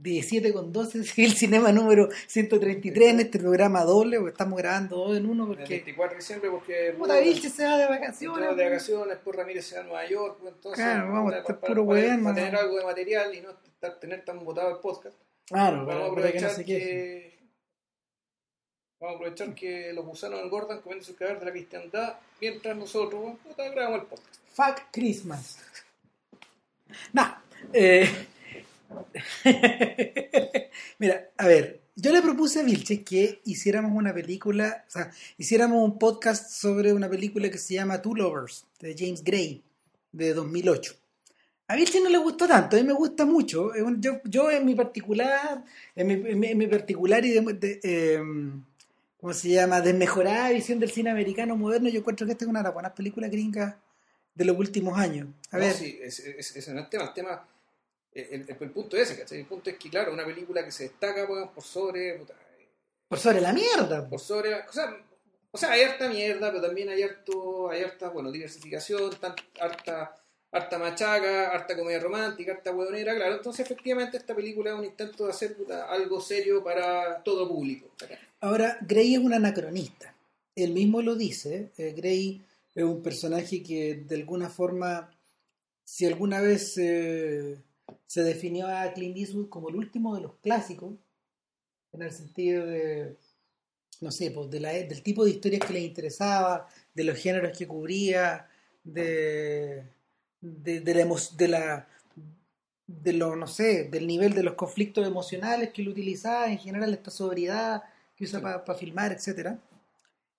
17 con 12, el cinema número 133 en este programa doble, porque estamos grabando dos en uno. Porque... El 24 de diciembre, porque. Puta Vilche se va de vacaciones. de vacaciones, pues Ramírez se va a Nueva York, pues entonces. Claro, vamos a estar puro para, para, tener algo de material y no estar, tener tan botado el podcast. Claro, vamos a aprovechar que, que, Vamos a aprovechar que los gusanos engordan comiendo su cadáver de la cristiandad mientras nosotros puta, grabamos el podcast. Fuck Christmas. No. Eh. Mira, a ver, yo le propuse a Vilches que hiciéramos una película, o sea, hiciéramos un podcast sobre una película que se llama Two Lovers, de James Gray, de 2008. A Vilches no le gustó tanto, a mí me gusta mucho. Yo, yo en mi particular, en mi, en mi, particular y de, em, ¿cómo se llama? Desmejorada visión del cine americano moderno, yo encuentro que esta es una de las buenas películas gringas de los últimos años. A ver. Sí, es, es, es, tema, el tema el, el, punto es ese, ¿cachai? El punto es que, claro, una película que se destaca por sobre. por sobre la mierda. Por sobre. O sea, o sea, hay harta mierda, pero también hay harto, hay harta, bueno, diversificación, tan, harta, harta machaca, harta comedia romántica, harta huevonera, claro. Entonces, efectivamente, esta película es un intento de hacer algo serio para todo público. Ahora, Grey es un anacronista. Él mismo lo dice. Eh, Grey es un personaje que, de alguna forma, si alguna vez. Eh, se definió a Clint Eastwood como el último de los clásicos, en el sentido de, no sé, pues de la, del tipo de historias que le interesaba, de los géneros que cubría, de, de, de la, de la de lo, no sé, del nivel de los conflictos emocionales que él utilizaba, en general esta sobriedad que usa para filmar, etcétera.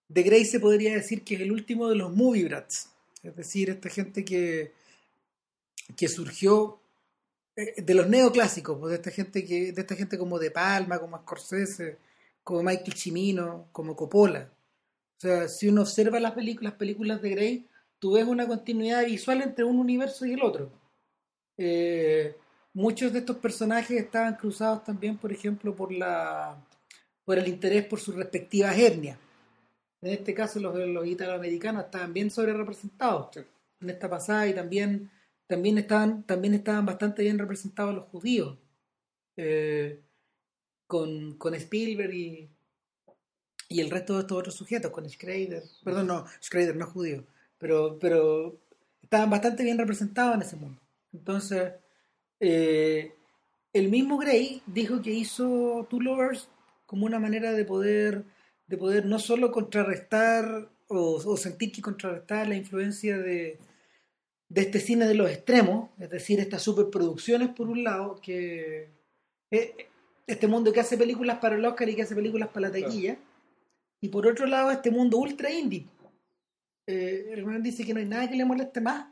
De Grey se podría decir que es el último de los movie brats, es decir, esta gente que, que surgió de los neoclásicos, pues de esta gente que, de esta gente como De Palma, como Scorsese, como Michael Cimino, como Coppola. O sea, si uno observa las películas, las películas de Grey, tú ves una continuidad visual entre un universo y el otro. Eh, muchos de estos personajes estaban cruzados también, por ejemplo, por la por el interés por sus respectivas etnias. En este caso, los, los italoamericanos estaban bien sobre representados en esta pasada y también también estaban, también estaban bastante bien representados los judíos. Eh, con, con, Spielberg y, y el resto de estos otros sujetos, con Schrader, perdón, no, Schrader no es judío, pero, pero estaban bastante bien representados en ese mundo. Entonces, eh, el mismo Gray dijo que hizo Two Lovers como una manera de poder, de poder no solo contrarrestar o, o sentir que contrarrestar la influencia de, de este cine de los extremos, es decir, estas superproducciones por un lado, que este mundo que hace películas para el Oscar y que hace películas para la taquilla, y por otro lado este mundo ultra indie. Eh, el man dice que no hay nada que le moleste más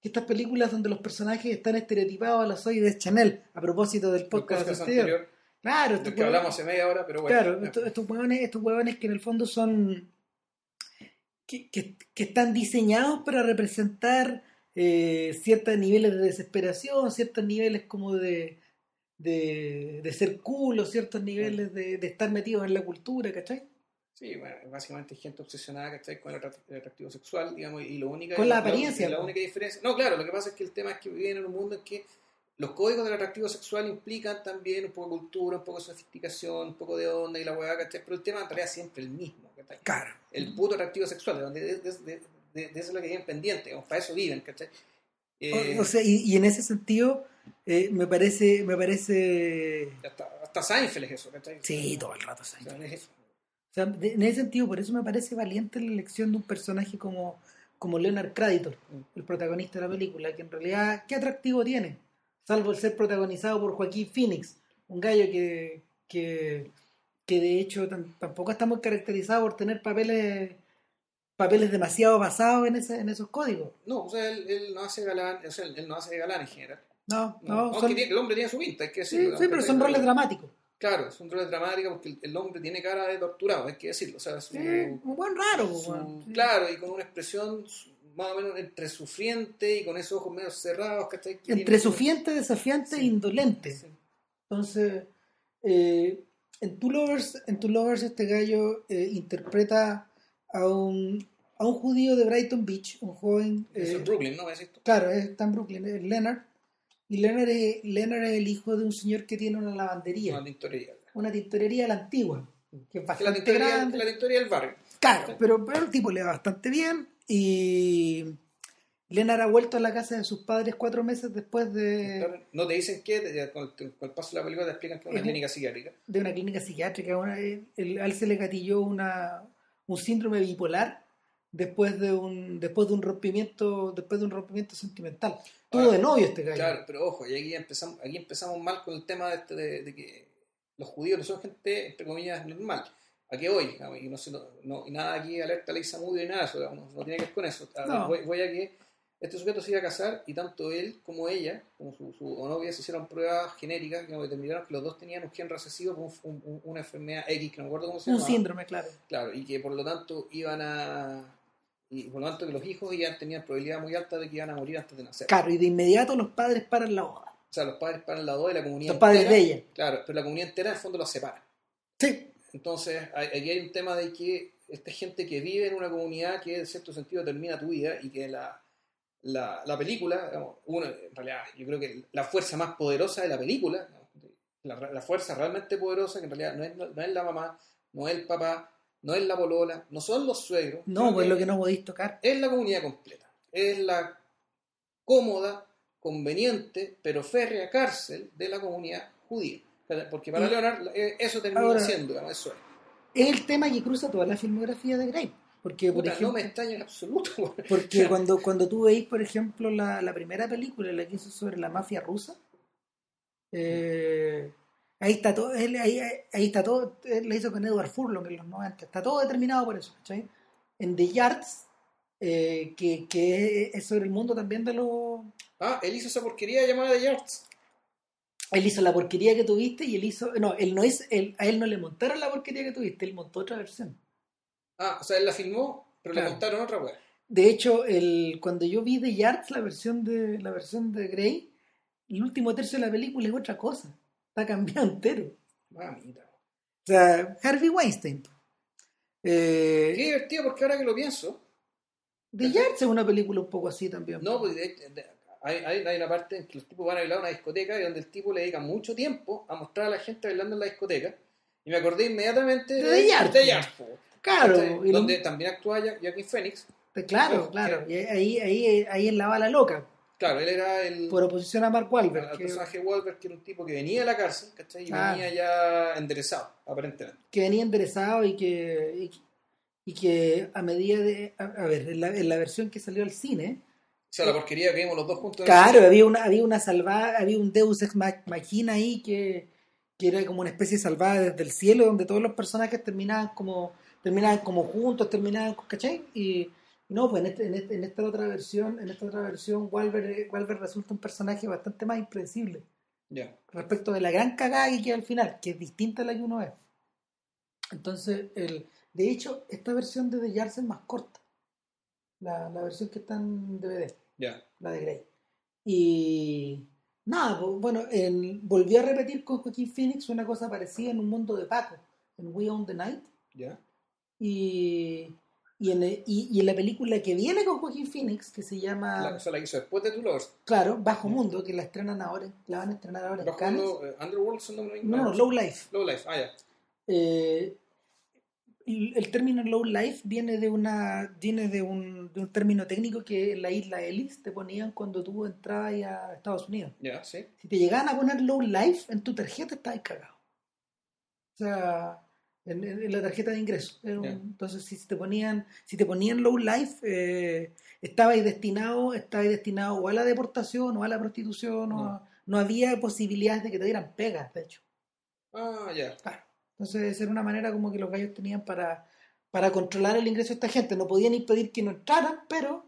que estas películas donde los personajes están estereotipados a la soy de Chanel, a propósito del podcast, anterior. Claro, estos que hablamos hace media hora, pero bueno. Claro, estos, estos, huevones, estos huevones que en el fondo son. que, que, que están diseñados para representar eh, ciertos niveles de desesperación, ciertos niveles como de, de, ser culo, ciertos niveles de, estar metidos en la cultura, ¿cachai? Sí, bueno, básicamente gente obsesionada, ¿cachai? Con el atractivo sexual, digamos, y lo única... Con la apariencia. La, única diferencia... No, claro, lo que pasa es que el tema es que viven en un mundo en que los códigos del atractivo sexual implican también un poco de cultura, un poco de sofisticación, un poco de onda y la hueá, ¿cachai? Pero el tema en realidad siempre el mismo, ¿cachai? Claro. El puto atractivo sexual, de donde de, de, eso es lo que viven pendiente, para eso viven, ¿cachai? Eh, o, sea, y, en ese sentido, eh, me parece. Me parece... Hasta, hasta Seinfeld es eso, ¿cachai? Sí, todo el rato Seinfeld. O sea, en ese sentido, por eso me parece valiente la elección de un personaje como, como Leonard Creditor, mm. el protagonista de la película, que en realidad, ¿qué atractivo tiene? Salvo el ser protagonizado por Joaquín Phoenix, un gallo que, que, que de hecho tampoco está muy caracterizado por tener papeles papeles demasiado basados en, ese, en esos códigos. No, o sea, él, no hace galán, o sea, él no hace galán en general. No, no. Aunque el hombre tiene su pinta, hay que decirlo. Sí, sí pero son roles dramáticos. Claro, son roles dramáticos porque el, hombre tiene cara de torturado, hay que decirlo. O sea, su, un buen raro. Claro, y con una expresión más o menos entre sufriente y con esos ojos medio cerrados. ¿cachai? Entre sufriente, desafiante e indolente. Entonces, eh, en, Two Lovers, en Lovers este gallo eh, interpreta a un, a un judío de Brighton Beach, un joven... Es en eh, Brooklyn, ¿no? ¿Es esto? Claro, está en Brooklyn, es Leonard. Y Leonard es, Leonard es el hijo de un señor que tiene una lavandería, Una tintorería. una tintorería de la antigua, que es Que la bastante tintorería, grande. la tintorería del barrio. Claro, pero, pero el tipo le va bastante bien y Leonard ha vuelto a la casa de sus padres cuatro meses después de, No te dicen te- con, el, paso de la película te explican que es una clínica psiquiátrica. de una clínica psiquiátrica. Una- el- a él se le gatilló una, un síndrome bipolar después de un después de un rompimiento después de un rompimiento sentimental. Tuvo de novio este gallo. Claro, pero ojo, y aquí empezamos, aquí empezamos mal con el tema de, este de, de que los judíos no son gente, entre comillas, normal. ¿A qué voy? digamos, Y, no, no, no- y nada aquí alerta ley Samudio y nada eso, digamos, no, tiene que ver con eso. A- No. Voy, voy a que este sujeto se iba a casar y tanto él como ella, como su, su novia, se hicieron pruebas genéricas que determinaron que los dos tenían un gen recesivo con un- un- una enfermedad X, que no me acuerdo cómo se un llama. síndrome, claro. Claro, y que por lo tanto iban a. Y por lo tanto que los hijos ya tenían probabilidad muy alta de que iban a morir antes de nacer. Claro, y de inmediato los padres paran la boda. O sea, los padres paran la boda y la comunidad Los padres entera- de ella. Claro, pero la comunidad entera en el fondo los separa. Sí. Entonces, aquí hay un tema de que esta gente que vive en una comunidad que en cierto sentido termina tu vida y que la, la, la película, digamos, uno, en realidad, yo creo que la fuerza más poderosa de la película, la, la fuerza realmente poderosa, que en realidad no es, no, es la mamá, no es el papá, no es la polola, no son los suegros. No, pues lo que no podéis tocar. es la comunidad completa. Es la cómoda, conveniente, pero férrea cárcel de la comunidad judía. Porque para Y- Leonard eh, eso termina Ahora- siendo, digamos, eso es. Es el tema que cruza toda la filmografía de Grey. Porque, por Puta, ejemplo, no me extraña en absoluto. porque cuando, cuando tú veis, por ejemplo, la, la primera película, la que hizo sobre la mafia rusa, eh, ahí está todo, él- ahí, ahí- está todo, él la hizo con Edward Furlong en los 90, está todo determinado por eso, ¿cachai? En The Yards, eh, que, que es sobre el mundo también de los... Ah, él hizo esa porquería llamada The Yards. Él hizo la porquería que tuviste y él hizo... No, él no es, él, a él no le montaron la porquería que tuviste, él montó otra versión. Ah, o sea, él la filmó, pero le montaron otra weá. De hecho, el, cuando yo vi The Yards, la versión de la versión de Grey, el último tercio de la película es otra cosa. Está cambiado entero. Mamita. O sea, Harvey Weinstein. Eh, Qué divertido porque ahora que lo pienso, The Yards es una película un poco así también. no, pues de- de- hay, hay, hay una parte en que los tipos van a bailar a una discoteca y donde el tipo le dedica mucho tiempo a mostrar a la gente bailando en la discoteca. Y me acordé inmediatamente De. The Yards, po. claro, ¿Cachai? y lo- donde también actúa Joaquin Phoenix. claro, Ojo, claro. que- Y ahí, ahí, ahí es la bala loca, Claro, él era el, por oposición a Mark el Wahlberg, que, personaje Wahlberg, que era un tipo que venía de la cárcel, ¿cachai? Y Ah. venía ya enderezado, aparentemente. que venía enderezado y que, y, y que a medida de... A, a ver, en la, en la versión que salió al cine, O sea, la porquería que vimos los dos juntos. el Claro, había una, había una salvada, había un Deus ex ma- machina ahí que, que era como una especie de salvada desde el cielo, donde todos los personajes terminaban como, terminaban como juntos, terminaban, ¿cachai? Y no, pues en, este, en, este- en esta otra versión, en esta otra versión, Walver, Walver resulta un personaje bastante más impredecible Ya. respecto de la gran cagada que queda al final, que es distinta a la que uno ve. Entonces, el, de hecho, esta versión de The Yards es más corta. La, la versión que está en DVD Ya. la de Grey. Y nada, pues, bueno, en- volvió a repetir con Joaquín Phoenix una cosa parecida en un mundo de Paco, en We Own the Night. Ya. Y, y, en, el- y, y en la película que viene con Joaquin Phoenix, que se llama, La, o sea, la hizo después de Two Lovers. claro, Bajo Mundo, que la estrenan ahora, la van a estrenar ahora en Bajo Cannes. mundo, eh, Underworld, son No, no, Low Life. Low Life, ah, ya. Eh, el el término low life viene de una viene de un, de un término técnico que en la isla Ellis te ponían cuando tú entrabas a Estados Unidos. Ya, sí. Si te llegaban a poner low life en tu tarjeta, estabas cagado. O sea, en, la tarjeta de ingreso. Un-. Entonces, si te ponían, si te ponían low life, eh, estabais destinado, estabais destinado o a la deportación o a la prostitución, o No. a- no había posibilidades de que te dieran pegas, de hecho. Ah, ya. Claro. Entonces, esa era una manera como que los gallos tenían para, para controlar el ingreso de esta gente. No podían impedir que no entraran, pero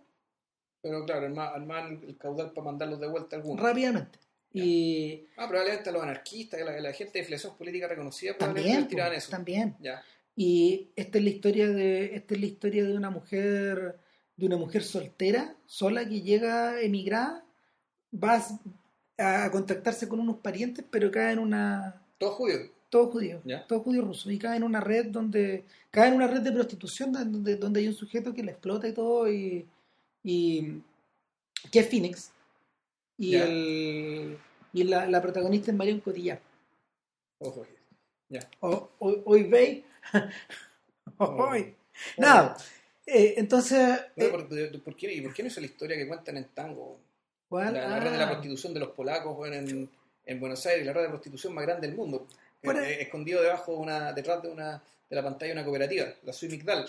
Pero claro, armar, armar el caudal para mandarlos de vuelta a algunos. rápidamente. Y Ah, probablemente los anarquistas, la, la gente de inflexión política reconocida, también, tiraban eso. también. Ya. Y esta es la historia de esta es la historia de una mujer de una mujer soltera, sola que llega emigrada, va a, a contactarse con unos parientes, pero cae en una Todos judíos. todo judío, Ya. todo judío ruso y cae en una red donde cae en una red de prostitución donde, donde hay un sujeto que la explota y todo y, y que es Phoenix y, Ya. el, y la, la protagonista es Marion Cotillard. Ojo. Ya. O- o- Hoy veis. Hoy. Nada. eh, entonces. No, eh, ¿por, por qué, ¿Y por qué no hizo la historia que cuentan en tango? ¿cuál? La, la red de la Ah, prostitución de los polacos bueno, en, en Buenos Aires, la red de prostitución más grande del mundo. Por Eh, ahí- eh, escondido debajo de una, detrás de una de la pantalla de una cooperativa, la Sui Migdal.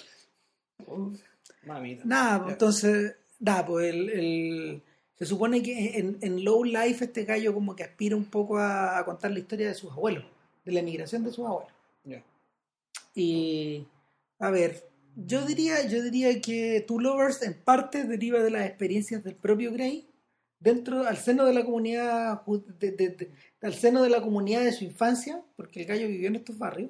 Mamita. Nada, Ya. entonces. Nada, pues el, el- se supone que en, en Low Life este gallo como que aspira un poco a, a contar la historia de sus abuelos, de la emigración de sus abuelos. Ya. Y a ver, yo diría, yo diría que Two Lovers en parte deriva de las experiencias del propio Gray dentro, al seno de la comunidad, de- de- de- al seno de la comunidad de su infancia, porque el gallo vivió en estos barrios,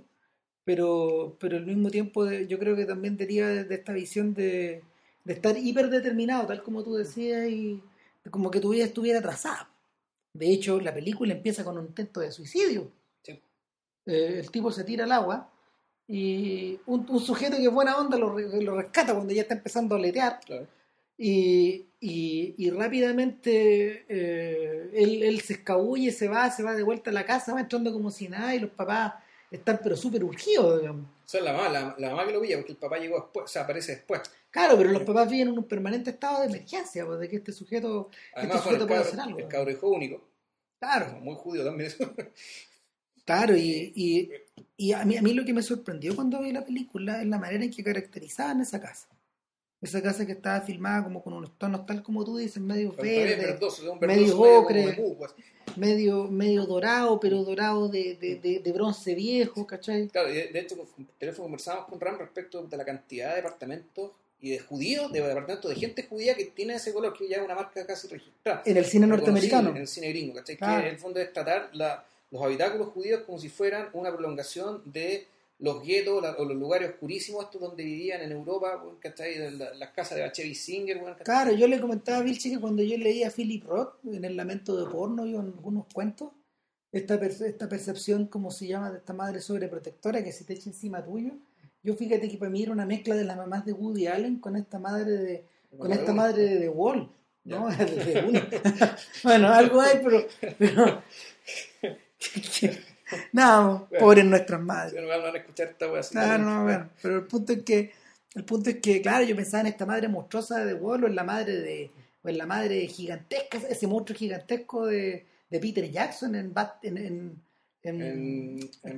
pero, pero al mismo tiempo yo creo que también deriva de, de esta visión de, de estar hiperdeterminado, tal como tú decías, y como que tu vida estuviera trazada. De hecho, la película empieza con un intento de suicidio. Sí. Eh, el tipo se tira al agua y un, un sujeto que es buena onda lo, lo rescata cuando ya está empezando a letear Claro. y, y, y rápidamente eh, él, él se escabulle, se va, se va de vuelta a la casa, va entrando como si nada y los papás están pero súper urgidos, digamos. O sea, la mamá, la, la mamá que lo pilla, porque el papá llegó después, o sea, aparece después. Claro, pero los papás viven en un permanente estado de emergencia, pues, de que este sujeto, Además, este sujeto puede cabro, hacer algo. el cabro hijo único, Claro, muy judío también. eso. claro, y, y, y a, mí, a mí lo que me sorprendió cuando vi la película es la manera en que caracterizaban esa casa. Esa casa que estaba filmada como con unos tonos tal como tú dices, medio verde, verdoso, medio verdoso como ocre. medio, medio dorado, pero dorado de, de, de, de bronce viejo, ¿cachai? Claro, y de, hecho, teléfono conversábamos con Ram respecto de la cantidad de departamentos y de judíos, de departamentos de gente judía que tiene ese color, que ya es una marca casi registrada. En el cine norteamericano. En el cine gringo, ¿cachai? Claro. Que en el fondo es tratar la- los habitáculos judíos como si fueran una prolongación de los guetos la- o los lugares oscurísimos estos donde vivían en Europa. De la- las casas de Bachevi Singer. Claro, yo le comentaba a Vilche que cuando yo leía a Philip Roth en El Lamento de Porno y en algunos cuentos, esta, perce- esta percepción, como se llama, de esta madre sobreprotectora que se te echa encima tuyo, yo fíjate que para mí era una mezcla de las mamás de Woody Allen con esta madre de, con esta uno. madre de The Wall. ¿no? De bueno, algo hay, pero. pero no, pobres nuestras madres. No van a escuchar esta wea así. Claro, no, bueno, pero el punto es que el punto es que, claro, yo pensaba en esta madre monstruosa de Wall o en la madre de o en la madre gigantesca, ese monstruo gigantesco de, de Peter Jackson en Bat- en en, en, En-.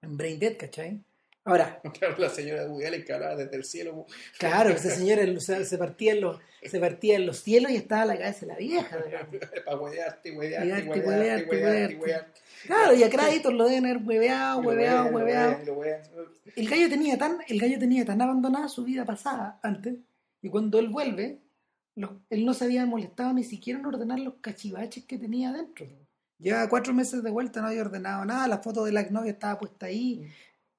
En Brain Dead, ¿cachai? Ahora, Claro, la señora Allen que hablaba desde el cielo. claro, esa señora o sea, se partía en los se partía en los cielos y estaba la cabeza de la vieja. Para huevearte, Huevearte, huevearte, huevearte. Claro, y a créditos lo deben haber hueveado, hueveado, hueveado. El gallo tenía tan, el gallo tenía tan abandonada su vida pasada antes, y cuando él vuelve, los- él no se había molestado ni siquiera en ordenar los cachivaches que tenía adentro. Lleva cuatro meses de vuelta, no había ordenado nada, la foto de la exnovia estaba puesta ahí,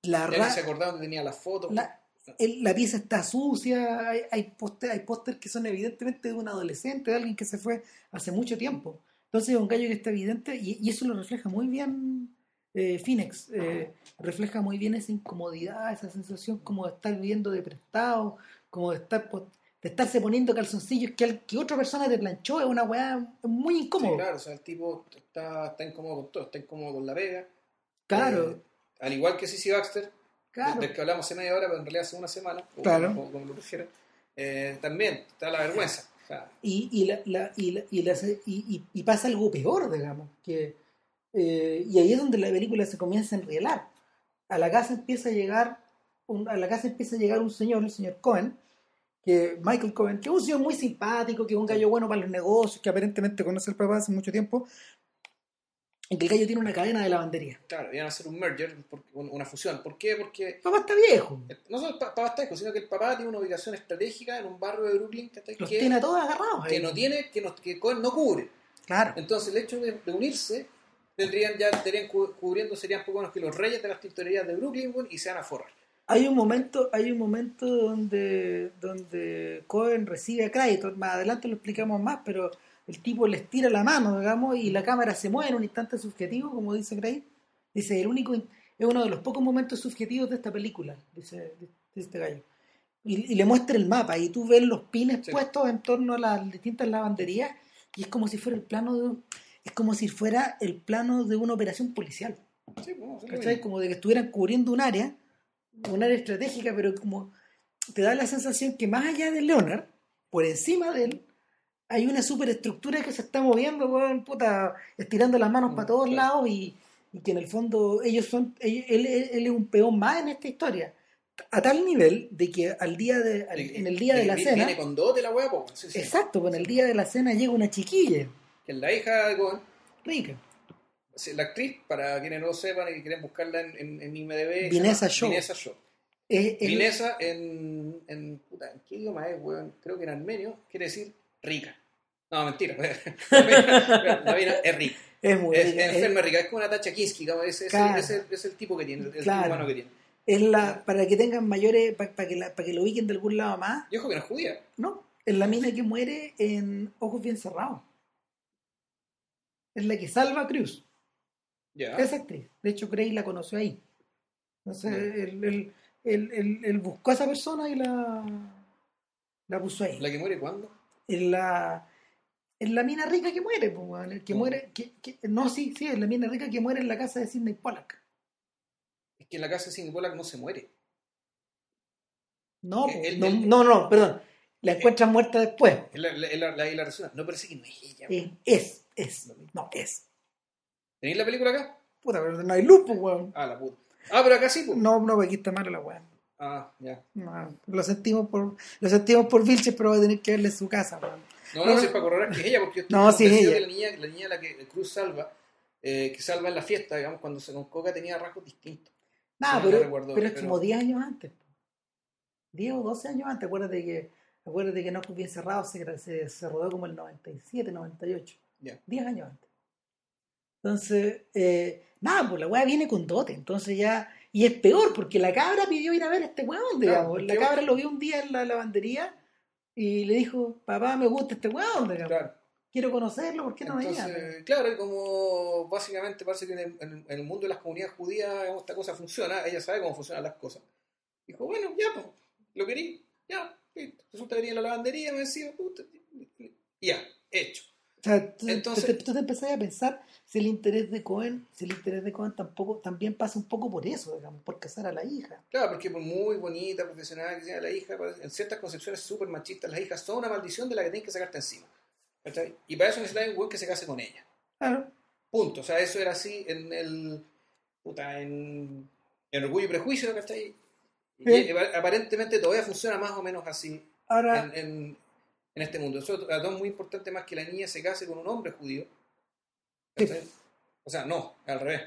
la, Ya se acordaba dónde tenía las fotos. la, el- la pieza está sucia, hay, hay póster hay póster que son evidentemente de un adolescente, de alguien que se fue hace mucho tiempo. Entonces es un gallo que está evidente y, y eso lo refleja muy bien eh, Phoenix. eh, refleja muy bien esa incomodidad, esa sensación como de estar viviendo de prestado, como de estar de estarse poniendo calzoncillos que, al- que otra persona te planchó, es una weá muy Sí, incómodo. claro, o sea, el tipo está, está incómodo con todo, está incómodo con la pega. claro, Eh, al igual que Sissy Baxter, claro. del que hablamos hace media hora, pero en realidad hace una semana, o Claro. como, como lo prefieran, eh, también está la vergüenza. Y, y, la, la- y, la- y, la- y- y- y pasa algo peor, digamos, que eh, y ahí es donde la película se comienza a enrielar. A la casa empieza a llegar un- a la casa empieza a llegar un señor, el señor Cohen, que Michael Cohen, que es un señor muy simpático, que es un gallo bueno para los negocios, que aparentemente conoce al papá hace mucho tiempo, y que el gallo tiene una cadena de lavandería. claro, iban a hacer un merger, una fusión. ¿Por qué? Porque papá está viejo, no solo el papá está hijo, sino que el papá tiene una ubicación estratégica en un barrio de Brooklyn ¿cachai? los que, tiene a todos agarrados. ahí. que no tiene, que, no, que Cohen no cubre. Claro. Entonces el hecho de, de unirse tendrían ya estarían cu- cubriendo serían poco menos que los reyes de las tintorerías de Brooklyn y se van a forrar. Hay un momento, hay un momento donde, donde Cohen recibe a crédito, más adelante lo explicamos más, pero el tipo les tira la mano, digamos, y la cámara se mueve en un instante subjetivo, como dice Gray. Dice, el único, es uno de los pocos momentos subjetivos de esta película, dice, dice este gallo. Y, y le muestra el mapa, y tú ves los pines Sí. puestos en torno a las distintas lavanderías, y es como si fuera el plano de un- es como si fuera el plano de una operación policial. Como de que estuvieran cubriendo un área, un área estratégica, pero como te da la sensación que más allá de Leonard, por encima de él, hay una superestructura que se está moviendo, weón, puta, estirando las manos Mm, para todos claro. lados y, y que en el fondo ellos son, ellos- él, él- él es un peón más en esta historia. A tal nivel de que al día de, al- De- en el día de la cena, Viene con dote la weá, pues. Sí, sí. exacto, con el día de la cena llega una chiquilla Que es la hija de Cohen. rica. La actriz, para quienes no lo sepan y quieren buscarla en, en, en IMDb. Shaw. Es- es- Vinessa en, en, puta, ¿en qué idioma es, weón? Creo que en armenio quiere decir rica. No, mentira. La mina- la mina es rica. es muy rica, es enferma rica. Es como una Tacha Kinski. Es, es, Claro. el, es, el, es el tipo que tiene, el Claro. tipo humano que tiene. es la, para que tengan mayores, para que, la- para que lo ubiquen de algún lado más, Y ojo que no es judía. No, es la mina que muere en Ojos Bien Cerrados. Es la que salva a Cruz. Ya. Esa actriz. De hecho, Gray la conoció ahí. Entonces, Ya. él, él- él- él- él buscó a esa persona y la, la puso ahí. ¿La que muere cuándo? Es la, es la mina rica que muere, pues, weón, el que ¿Cómo? muere. Que, que- no, sí, sí, es la mina rica que muere en la casa de Sidney Pollack. Es que en la casa de Sidney Pollack no se muere. No, Eh, no, no, no, perdón. La encuentran muerta después. Es la, la, la, la, la resuena. No parece que no es ella. Es, es, es. No, es. ¿Tenéis la película acá? Puta, pero no hay luz, pues, weón. Ah, la puta. Ah, pero acá sí, pues. No, no, aquí está mala la weá. Ah, ya. No, lo sentimos por lo sentimos por Vilches, pero va a tener que verle su casa, weón. No, No, no, si es para corroborar que es ella, porque yo estoy No, sí es ella. que la niña, la niña la que Cruz salva, eh, que salva en la fiesta, digamos, cuando se con Coca tenía rasgos distintos. No pero, recuerdo, pero es pero- como 10 años antes. 10 o 12 años antes. Acuérdate que, acuérdate que No Ojos Bien Cerrados se, se, se rodó como el 97, 98. Ya. 10 años antes. Entonces, eh, nada, pues la weá viene con dote. Entonces ya. Y es peor, porque la cabra pidió ir a ver a este weón, digamos. Claro, la ¿qué- cabra lo vio un día en la lavandería y le dijo: Papá, me gusta este weón. Claro. Quiero conocerlo, ¿por qué no venía? Entonces, claro, y como básicamente parece que en el, en el mundo de las comunidades judías esta cosa funciona, ella sabe cómo funcionan las cosas. Dijo, bueno, ya, pues, lo querí, ya, listo. Resulta que venía la lavandería, me decía, puta, ya, hecho. O sea, tú, Entonces- tú te, tú te empezás a pensar si el interés de Cohen, si el interés de Cohen tampoco, también pasa un poco por eso, digamos, por casar a la hija. Claro, porque por muy bonita, profesional que sea la hija, en ciertas concepciones súper machistas, las hijas son una maldición de la que tienes que sacarte encima. Y para eso necesitas un güey que se case con ella. Claro. Punto. O sea, eso era así en el. Puta, en. En Orgullo y Prejuicio, ¿cachai? Y ap- aparentemente todavía funciona más o menos así Ahora, en, en, en este mundo. Eso es muy importante más que la niña se case con un hombre judío. O sea, no, al revés.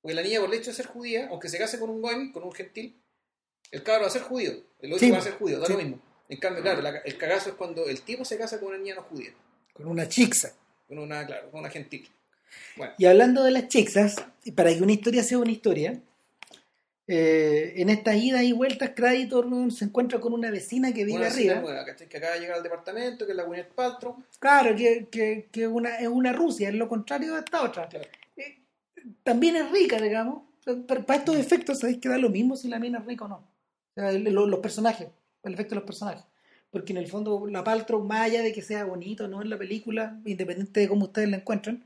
Porque la niña, por el hecho de ser judía, aunque se case con un goim, con un gentil, el cabro va a ser judío. El otro Sí, va a ser judío, da sí. lo mismo. En cambio, claro, la- el cagazo es cuando el tipo se casa con una niña no judía. con una chixa. Con una, claro, con una gentil. Bueno, Y hablando de las chixas, y para que una historia sea una historia, eh, en estas idas y vueltas, Creditor se encuentra con una vecina que vive una arriba. nueva. Que acaba de llegar al departamento, que es la Gwyneth Paltrow. Claro, que, que, que una, es una Rusia, es lo contrario de esta otra. Claro. Eh, también es rica, digamos. Pero para estos efectos, sabéis que da lo mismo si la mina es rica o no. O sea, el- lo- los personajes, el efecto de los personajes. Porque en el fondo, la Paltrow, más allá de que sea bonito o no en la película, independiente de cómo ustedes la encuentran,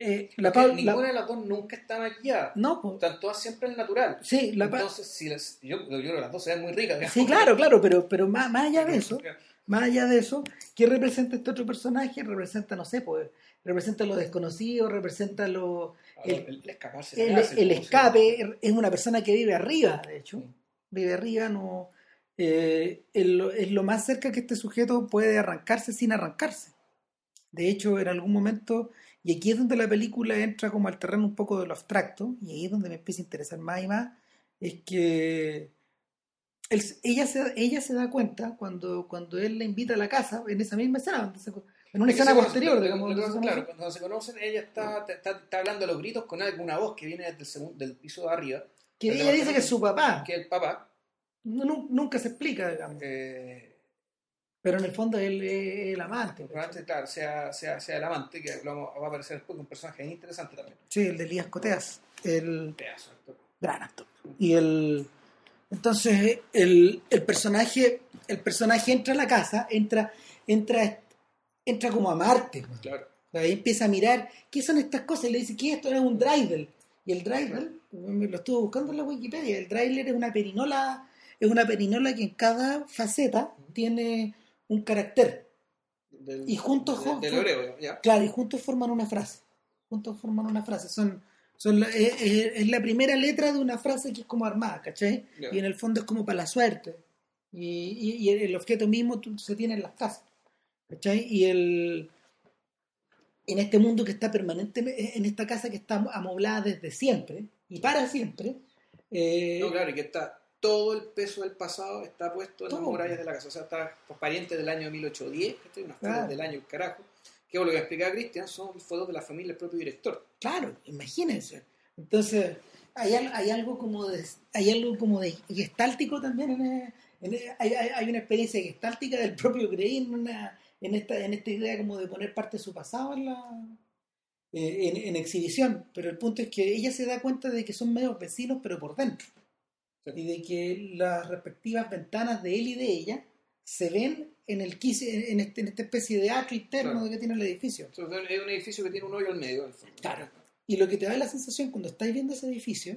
eh, la, la- ninguna de las dos nunca está maquillada. No, pues, Están todas siempre en natural. sí, la, Entonces, si las, yo, yo creo que las dos se ven muy ricas. digamos. sí, claro, claro, pero, pero más, más allá de eso, más allá de eso, ¿qué representa este otro personaje? Representa, no sé, pues, representa lo desconocido, representa lo, El, el- el escaparse. el, escape, es una persona que vive arriba, de hecho, vive arriba, no eh, es, lo, es lo más cerca que este sujeto puede arrancarse sin arrancarse. De hecho, en algún momento, y aquí es donde la película entra como al terreno un poco de lo abstracto, y ahí es donde me empieza a interesar más y más, es que él- ella, se, ella se da cuenta cuando, cuando él la invita a la casa, en esa misma escena, en una escena posterior, digamos. claro, cuando se conocen, ella está, está, está hablando a los gritos con alguna voz que viene desde el segundo, del piso de arriba, que el ella dice que es su papá, que es el papá. No- nu- nunca se explica, digamos. eh, Pero en el fondo él es el amante. probablemente, claro, sea, sea, sea el amante, que vamos- va a aparecer después, que un personaje interesante también. Sí, el de Elías Coteas, el Pedazo actor. gran actor. Y el entonces el, el personaje el personaje entra a la casa, entra entra entra como a Marte. weón. Claro. Ahí empieza a mirar, ¿qué son estas cosas? Y le dice, ¿qué es esto? Es un driver. Y el driver, me lo estuve buscando en la Wikipedia, el driver es una perinola, es una perinola que en cada faceta tiene un carácter. Del, Y juntos- de- del hebreo, ya. Claro, y juntos forman una frase. Juntos forman una frase. Son, son la- es, la primera letra de una frase que es como armada, ¿cachai? Y en el fondo es como para la suerte. Y, y- y el objeto mismo se tiene en las casas. ¿Cachai? Y el en este mundo que está permanentemente, en esta casa que está amoblada desde siempre y para siempre, eh, No, claro, y que está todo el peso del pasado está puesto en las Todo. murallas de la casa. O sea, está los parientes del año 1810, que unas fotos Claro. del año el carajo. Que lo que explicaba Cristian son fotos de la familia del propio director. Claro, imagínense. Entonces, hay, hay algo como de, hay algo como de gestáltico también. En, en, hay, una experiencia gestáltica del propio Grey en, una, en, esta, en esta idea como de poner parte de su pasado en, la, eh, en, en exhibición. Pero el punto es que ella se da cuenta de que son medios vecinos, pero por dentro. Sí. Y de que las respectivas ventanas de él y de ella se ven en el en, este- en esta especie de atrio interno Claro. que tiene el edificio. Es un edificio que tiene un hoyo al medio. fondo. Claro. Y lo que te da la sensación cuando estáis viendo ese edificio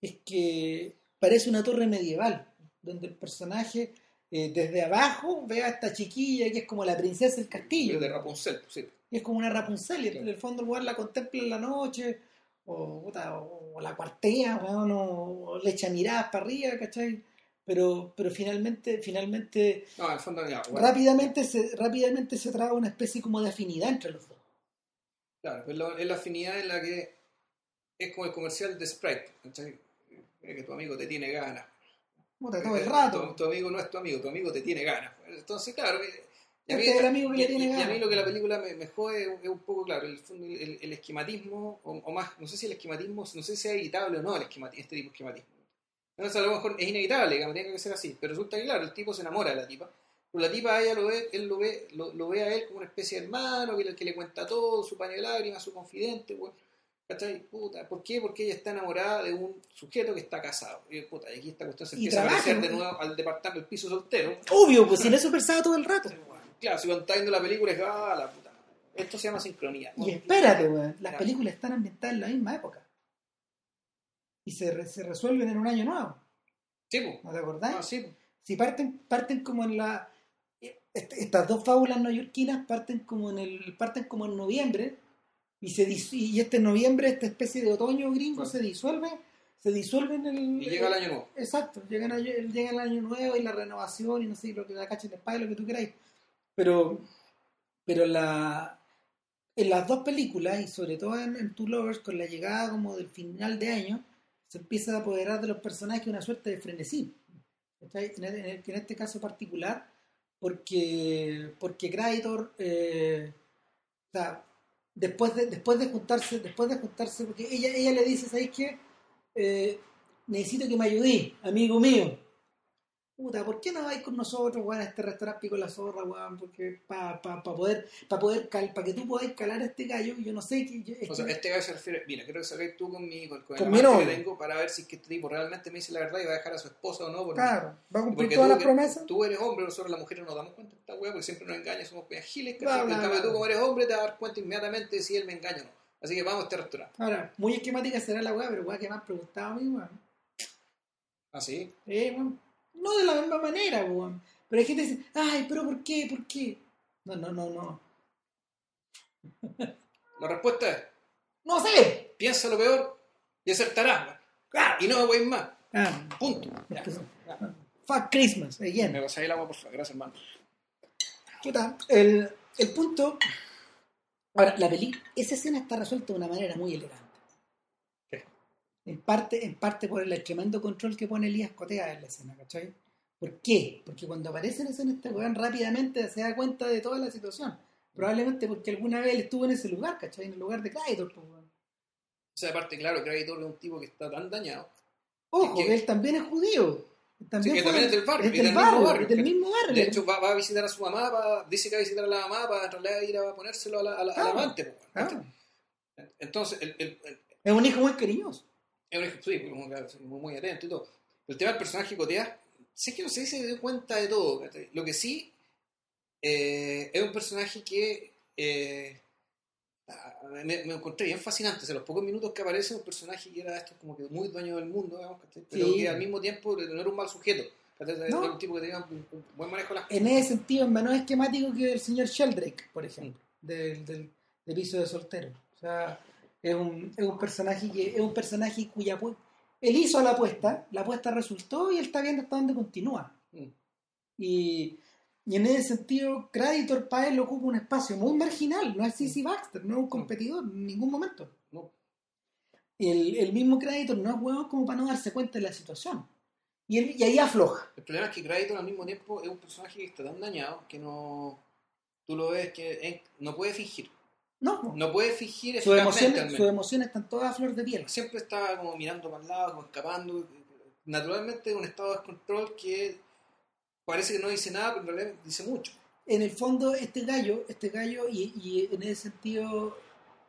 es que parece una torre medieval, donde el personaje eh, desde abajo ve a esta chiquilla que es como la princesa del castillo. de Rapunzel, sí. Y es como una Rapunzel, y en el fondo el lugar la contempla en la noche, o, puta, o la cuartea, weón, o, le echa miradas para arriba, ¿cachai? Pero, pero finalmente, finalmente, No, en el fondo, ya, bueno, rápidamente se, rápidamente se traba una especie como de afinidad entre los dos. claro, es la, es la afinidad en la que es como el comercial de Sprite. ¿cachai? Que tu amigo te tiene ganas. Puta, todo el rato. Tu, tu amigo no es tu amigo, tu amigo te tiene ganas. Entonces, claro, eh, y a mí, Este es el amigo que y- le tiene y- y a ganas. mí lo que la película me, me jode es, es un poco, claro, el, el, el esquematismo, o, o más, no sé si el esquematismo, no sé si sea evitable o no el esquemati- este tipo de esquematismo. Entonces, a lo mejor es inevitable, digamos, tiene que ser así, pero resulta que, claro, el tipo se enamora de la tipa, pero la tipa a ella lo ve, él lo ve, lo, lo ve a él como una especie de hermano, que le, que le cuenta todo, su paño de lágrimas, su confidente, weón. ¿Cachai? Puta, ¿por qué? Porque ella está enamorada de un sujeto que está casado. Y, puta, y aquí esta cuestión se empieza a trabaja, parecer de ¿no? nuevo al departamento del piso soltero. Obvio, pues sin eso pensaba todo el rato. Claro, si viendo la película es, ah, la puta. Esto se llama sincronía. Y espérate, weón, las Claro. películas están ambientadas en la misma época. Y se, re- se resuelven en un año nuevo, Sí, po. ¿no te acordás? Ah, sí, po. Si parten, parten como en la. est- Estas dos fábulas neoyorquinas parten como en el. parten como en noviembre. Y se dis- y este noviembre, esta especie de otoño gringo se disuelve. Se disuelve en el. Y llega el año nuevo. Exacto, llega el, año, llega el año nuevo y la renovación y no sé, lo que la cacha de espada, lo que tú queráis. Pero, pero la, en las dos películas, y sobre todo en, en Two Lovers, con la llegada como del final de año, se empieza a apoderar de los personajes una suerte de frenesí. En, este caso particular, porque, porque eh, después de, después de juntarse, después de juntarse, porque ella, ella le dice, ¿sabéis qué? Eh, necesito que me ayudéis, amigo mío. Puta, ¿por qué no vais con nosotros, weón, a este restaurante Pico la Zorra, weón? Porque para pa, pa poder, para poder cal, para que tú podáis calar a este gallo, yo no sé que yo- es O sea, este gallo se refiere, mira, quiero que salgáis tú conmigo, con, Con el amante que tengo para ver si es que este tipo realmente me dice la verdad y va a dejar a su esposa o no. Porque, claro, va a cumplir todas las promesas. Tú eres hombre, nosotros las mujeres nos damos cuenta de esta weá porque siempre nos engañan, somos ¿cachai? bla, En cambio, tú como eres hombre te vas a dar cuenta inmediatamente si él me engaña o no. Así que vamos a este restaurante. Ahora, muy esquemática será la weá, pero weá que me han preguntado a mí, weón. Así. Eh, weón, No de la misma manera, weón. Pero hay gente que dice, ay, pero ¿por qué? ¿Por qué? No, no, no, no. La respuesta es, No sé. piensa lo peor y acertarás. weón. Claro. Y no me voy más. Ah, Punto. son- fuck Christmas, again. Me pasáis el agua, por favor. Gracias, hermano. Chuta, el, el punto. Ahora, la peli, esa escena está resuelta de una manera muy elegante. En parte, en parte por el tremendo control que pone Elías Cotea en la escena, ¿cachai? ¿Por qué? Porque cuando aparece en escena este weón rápidamente se da cuenta de toda la situación. Probablemente porque alguna vez él estuvo en ese lugar, ¿cachai? En el lugar de Clyde, pues, weón. O sea, aparte, claro, Creditor es un tipo que está tan dañado. Ojo, que- él también es judío. También Sí, que también es del barrio, Es del del mismo barrio, barrio, del mismo barrio. De hecho, va, va a visitar a su mamá, va- dice que va a visitar a la mamá para en realidad ir a ponérselo a la, a la- a la Ah, amante. po, Ah. Entonces, el, el- el- es un hijo muy cariñoso. Es un sí, muy, muy atento y todo. El tema del personaje Cotea, sé que no sé si se dio cuenta de todo. Lo que sí, eh, es un personaje que eh, ah, me, me encontré bien fascinante. O sea, los pocos minutos que aparece, un personaje que era esto como que muy dueño del mundo, digamos, pero Sí. que al mismo tiempo no era un mal sujeto. ¿cachai? Era No. un tipo que tenía un, un buen manejo de las En ese sentido es menos esquemático que el señor Sheldrake, por ejemplo, del, del, del piso de soltero. O sea, es un, es un personaje que es un personaje cuya él hizo la apuesta, la apuesta resultó y él está viendo hasta dónde continúa. Mm. Y, y en ese sentido, Creditor para él ocupa un espacio muy marginal, no es CC Baxter, no es un competidor en ningún momento. No. El, el mismo Creditor no es huevo como para no darse cuenta de la situación. Y, él- y ahí afloja. El problema es que Kratos al mismo tiempo es un personaje que está tan dañado que no. Tú lo ves que no puede fingir. No, No puede fingir sus emociones, sus emociones están todas a flor de piel. Siempre está como mirando para el lado, como escapando. Naturalmente, un estado de descontrol que parece que no dice nada, pero en realidad dice mucho. En el fondo, este gallo, este gallo, y, y en ese sentido,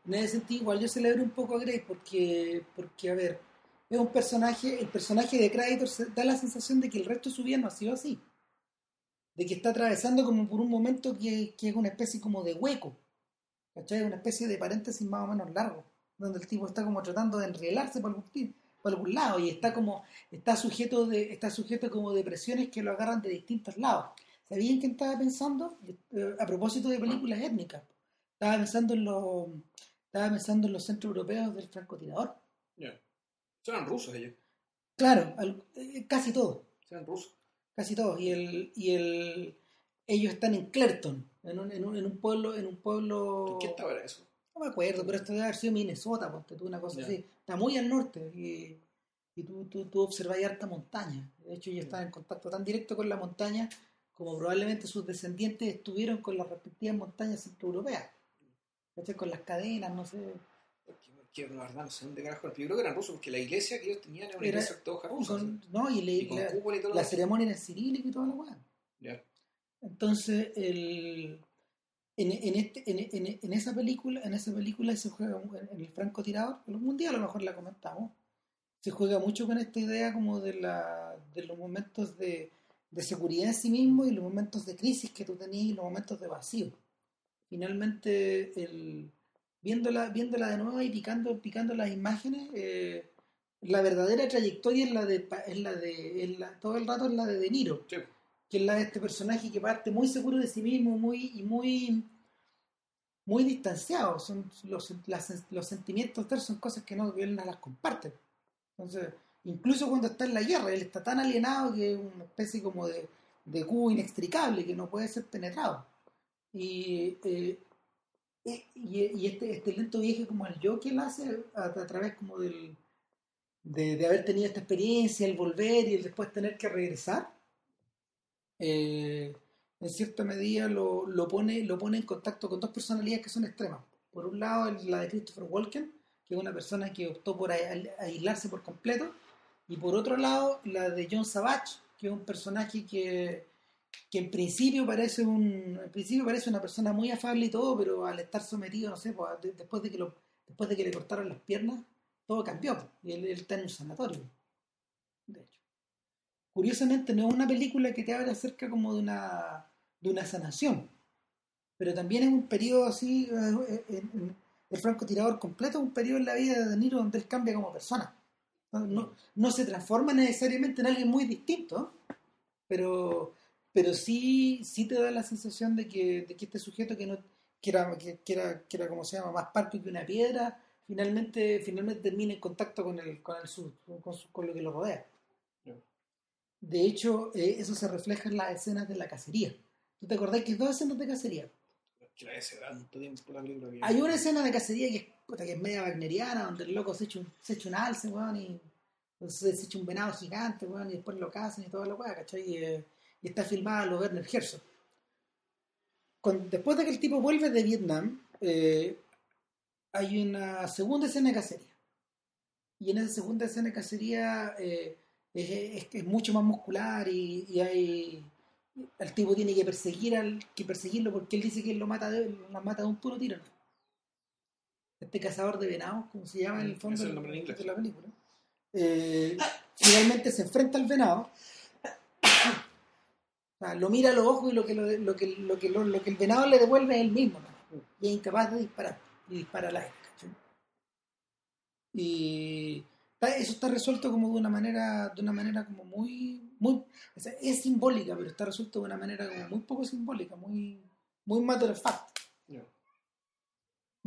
en ese sentido, igual yo celebro un poco a Grey porque, porque, a ver, es un personaje, el personaje de Creditor da la sensación de que el resto de su vida no ha sido así. De que está atravesando como por un momento que, que es una especie como de hueco. ¿Cachai? Una especie de paréntesis más o menos largo. Donde el tipo está como tratando de enrielarse por algún, por algún lado y está como, está sujeto de, está sujeto como de presiones que lo agarran de distintos lados. ¿Sabían qué estaba pensando? Eh, a propósito de películas étnicas. Estaba pensando en los, estaba pensando en los centros europeos del francotirador. Eran rusos ellos. Claro, al- eh, casi todos. Eran rusos. casi todos y el y el ellos están en Clerton en un, en un, en un pueblo en un pueblo ¿En qué estaba era eso? no me acuerdo pero esto debe haber sido Minnesota ponte tú una cosa así está muy al norte y, y tú, tú, tú observas harta montaña de hecho ellos Ya. están en contacto tan directo con la montaña como probablemente sus descendientes estuvieron con las respectivas montañas centroeuropeas ¿cachai? con las cadenas no sé Que, verdad no sé dónde carajo. Yo creo que eran rusos porque la iglesia que ellos tenían era una iglesia ortodoxa rusa. no y, le- y la, todo la ceremonia era cirílica y toda la weá. Entonces, el, en, en, este, en, en- en esa película, en esa película se juega en el francotirador, algún día a lo mejor la comentamos, se juega mucho con esta idea como de la, de los momentos de, de seguridad en sí mismo y los momentos de crisis que tú tenías y los momentos de vacío. Finalmente, el, viéndola, viéndola de nuevo y picando, picando las imágenes, eh, la verdadera trayectoria es la de, es la de todo el rato es la de De Niro. Que es este personaje que parte muy seguro de sí mismo muy y muy muy distanciado. Son los, los sentimientos de él son cosas que no él no las comparte. Entonces incluso cuando está en la guerra él está tan alienado que es una especie como de, de cubo inextricable que no puede ser penetrado. Y eh, y, y este, este lento viaje como al yo que él hace a, a través como del de, de haber tenido esta experiencia, el volver y el después tener que regresar, eh, en cierta medida lo, lo, pone, lo pone en contacto con dos personalidades que son extremas. Por un lado, la de Christopher Walken, que es una persona que optó por ai- aislarse por completo, y por otro lado, la de John Savage, que es un personaje que, que en principio parece un en principio parece una persona muy afable y todo, pero al estar sometido, no sé, pues, de- después de que después de que le cortaron las piernas, todo cambió pues, y él, él está en un sanatorio curiosamente no es una película que te habla acerca como de una de una sanación pero también es un periodo así eh, eh, el francotirador completo un periodo en la vida de De Niro donde él cambia como persona no, no, se transforma necesariamente en alguien muy distinto pero pero sí sí te da la sensación de que, de que este sujeto que no que era, que, que era, que era como se llama más parco que una piedra finalmente finalmente termina en contacto con el con el sur, con, su- con lo que lo rodea. De hecho eh, eso se refleja en las escenas de la cacería ¿tú te acordás que hay dos escenas de cacería? Hay una escena de cacería que es, puta, que es media wagneriana donde el loco se echa un, se echa un alce weón, y entonces se echa un venado gigante weón, y después lo cazan y toda la weá ¿cachai? Y, eh, y está filmada lo Werner Herzog Cuando- después de que el tipo vuelve de Vietnam eh, hay una segunda escena de cacería. Y en esa segunda escena de cacería eh, es, es- es mucho más muscular y, y hay el tipo tiene que perseguir al que perseguirlo porque él dice que él lo mata de, lo mata de un puro tiro. Este cazador de venados, como se llama en el Ese fondo es el nombre en inglés. de la película. eh, finalmente se enfrenta al venado O sea, lo mira a los ojos y lo que, lo, lo que, lo, que, lo, que el venado le devuelve es el mismo. ¿no? Y es incapaz de disparar. Y dispara aire. ¿cachai? Y eso está resuelto como de una manera, de una manera como muy, muy, o sea, es simbólica, pero está resuelto de una manera como muy poco simbólica, muy, muy matter of fact,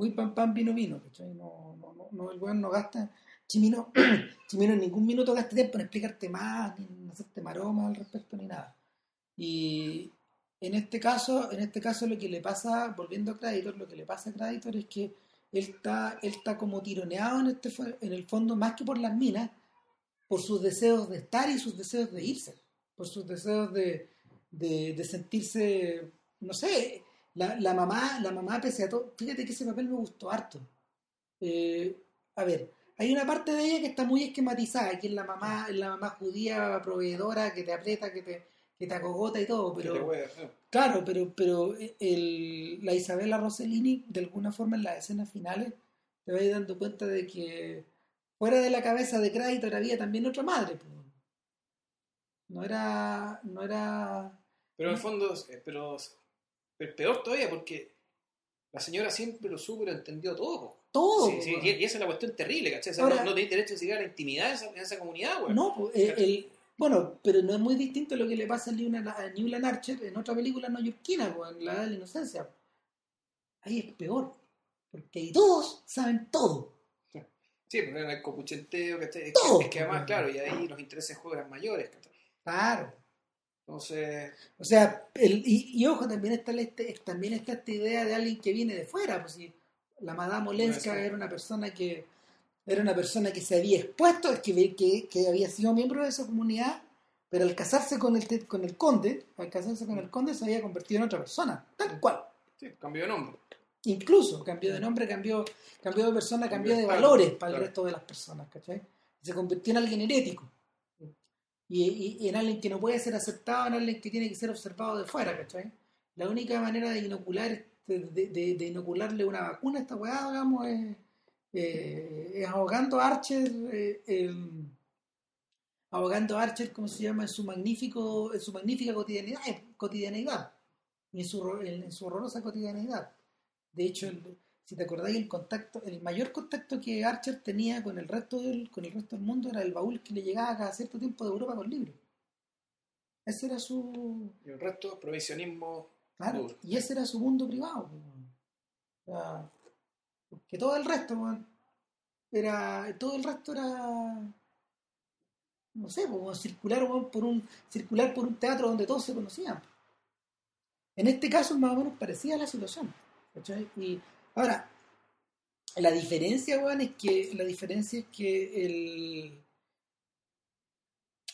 muy pan pan vino vino, ¿cachai? No, no, no, no, el weón no gasta, Chimino, Chimino en ningún minuto gasta tiempo en explicarte más, ni en hacerte maromas al respecto, ni nada. Y en este caso, en este caso lo que le pasa, volviendo a Creditor, lo que le pasa a Creditor es que él está, él está como tironeado en, este, en el fondo, más que por las minas, por sus deseos de estar y sus deseos de irse, por sus deseos de, de, sentirse, no sé, la, la mamá, la mamá pese a todo, fíjate que ese papel me gustó harto. Eh, a ver, hay una parte de ella que está muy esquematizada, que es la mamá, la mamá judía proveedora que te aprieta, que te, que te acogota y todo, pero. Claro, pero, pero el, la Isabela Rossellini, de alguna forma en las escenas finales, te vas dando cuenta de que fuera de la cabeza de Creditor había también otra madre. pues. No era, no era, Pero en el fondo, eh, pero es peor todavía porque la señora siempre lo supo y lo entendió todo. todo. Sí, sí, y esa es la cuestión terrible, ¿cachai? O sea, Ahora- no, no tenés derecho a seguir a la intimidad en esa, comunidad, güey. No, pues, eh, el- bueno, pero no es muy distinto lo que le pasa a Newland, Archer en otra película neoyorquina, pues, en La Edad de la Inocencia. Ahí es peor, porque ahí todos saben todo. Sí, pero era el copuchenteo, ¿cachai? Es Todo. que, es que además, claro, y ahí los intereses juegan mayores. Claro. Entonces, O sea, el, y, y ojo, también está, este, también está esta idea de alguien que viene de fuera. Pues si la Madame Olenska era una persona que era una persona que se había expuesto, que, que, que había sido miembro de esa comunidad, pero al casarse con el, con el conde, al casarse con el conde se había convertido en otra persona, tal cual. sí, cambio de nombre. Incluso cambió de nombre, cambió, cambió de persona, cambió de Cambió de valores para el claro. resto de las personas, ¿cachai? Se convirtió en alguien herético. Y, y- y en alguien que no puede ser aceptado, en alguien que tiene que ser observado de fuera, ¿cachai? La única manera de inocular, de, de- de inocularle una vacuna a esta weá, digamos, es, eh, es ahogando a Archer, eh, el- ahogando a Archer, ¿cómo se llama? En su magnífico, en su magnífica cotidianidad, cotidianidad y en su, en, en su horrorosa cotidianidad. De hecho, el- si te acordáis, el contacto, el mayor contacto que Archer tenía con el resto del, con el resto del mundo era el baúl que le llegaba cada cierto tiempo de Europa con libros. Ese era su, Y el resto, provisionismo. Claro, duro. y ese era su mundo privado. weón. O sea, porque todo el resto, era, todo el resto era, no sé, pues, weón, circular por un, circular por un teatro donde todos se conocían. En este caso más o menos parecía la situación. Y ahora, la diferencia, es que la diferencia es que el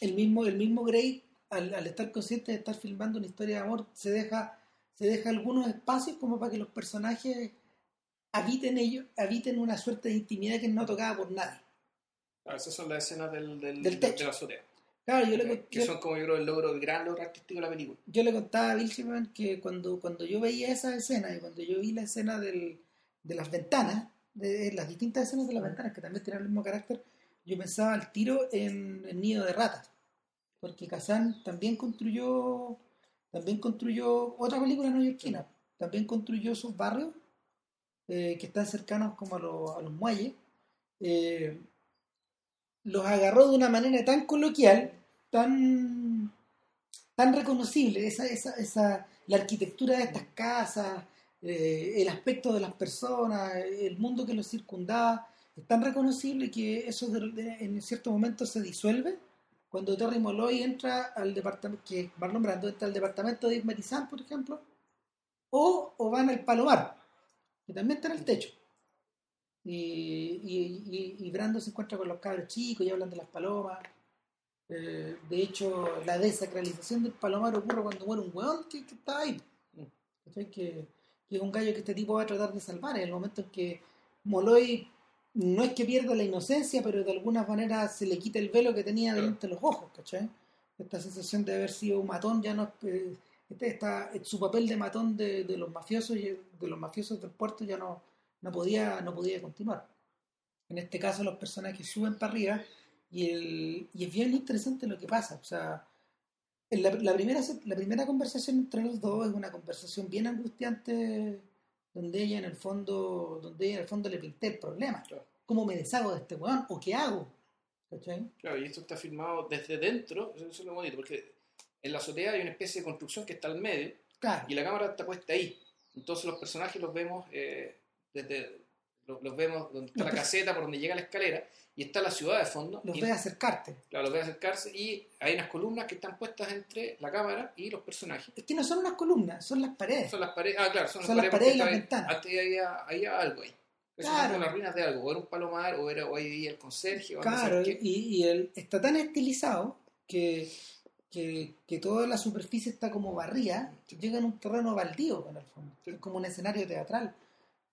el mismo, el mismo Grey, al, al estar consciente de estar filmando una historia de amor, se deja, se deja algunos espacios como para que los personajes habiten ellos, habiten una suerte de intimidad que no tocada por nadie. Claro, esas son las escenas del, del, Del techo. de la azotea. Claro, yo le, Que yo- son como yo creo el logro, el gran logro artístico de la película. yo le contaba a Bill Shipman que cuando, cuando yo veía esa escena y cuando yo vi la escena del, de las ventanas, de las distintas escenas de las ventanas que también tienen el mismo carácter, yo pensaba al tiro en el nido de ratas. Porque Kazan también construyó también construyó otra película neoyorquina, también construyó sus barrios eh, que están cercanos como a, los- a los muelles. eh, los agarró de una manera tan coloquial, tan tan reconocible, esa, esa, esa, la arquitectura de estas casas, eh, el aspecto de las personas, el mundo que los circundaba, es tan reconocible que eso en cierto momento se disuelve cuando Terry Molloy entra al departamento, que Marlon Brando entra al departamento de Marizán, por ejemplo, o, o van al Palomar, que también está en el techo. Y, y, y- y Brando se encuentra con los cabros chicos y hablan de las palomas. Eh, de hecho, la desacralización del palomar ocurre cuando muere un weón que, que está ahí. ¿Cachai? Que, que es un gallo que este tipo va a tratar de salvar. En el momento en que Molloy no es que pierda la inocencia, pero de alguna manera se le quita el velo que tenía delante de los ojos. ¿cachai? Esta sensación de haber sido un matón ya no es. eh, este- esta- su papel de matón de, de los mafiosos y de los mafiosos del puerto ya no, no podía no podía continuar. En este caso los personajes suben para arriba y, el, y es bien interesante lo que pasa. O sea, La, la primera, la primera conversación entre los dos es una conversación bien angustiante donde ella en el fondo, donde ella en el fondo le pinté el problema. Claro. ¿Cómo me deshago de este weón? ¿O qué hago? ¿Cachai? Claro, y esto está filmado desde dentro, eso es lo bonito, porque en la azotea hay una especie de construcción que está al medio Claro. y la cámara está puesta ahí. Entonces los personajes los vemos eh, desde los, los vemos donde está Los la caseta por donde llega la escalera y está la ciudad de fondo. Los y, ves acercarte. claro, los ves acercarse y hay unas columnas que están puestas entre la cámara y los personajes. Es que no son unas columnas, son las paredes. Son las paredes, ah, claro, son, Son las paredes y las ventanas. Antes había, había algo ahí. Eso Claro. son las ruinas de algo, o era un palomar, o era el conserje, o no sé Claro, qué. y, está tan estilizado que, que, que toda la superficie está como barría, llega en un terreno baldío en el fondo, Sí. es como un escenario teatral.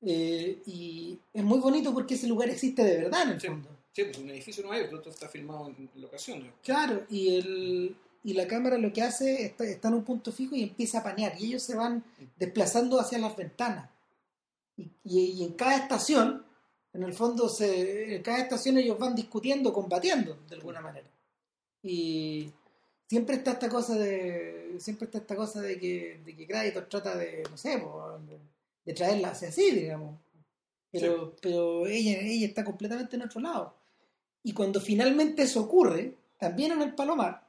Eh, y es muy bonito porque ese lugar existe de verdad en el Sí. fondo. Sí, pues un edificio nuevo, pero todo está filmado en, en locación. ¿no? Claro, y, el, y la cámara lo que hace está, está en un punto fijo y empieza a panear, y ellos se van desplazando hacia las ventanas. Y, y- y en cada estación, en el fondo, se, en cada estación ellos van discutiendo, combatiendo, de alguna manera. Y siempre está esta cosa de siempre está esta cosa de que, de que Creditor trata de, no sé, de, traerla hacia sí, digamos. Pero, pero ella, ella está completamente en otro lado. Y cuando finalmente eso ocurre, también en el Palomar,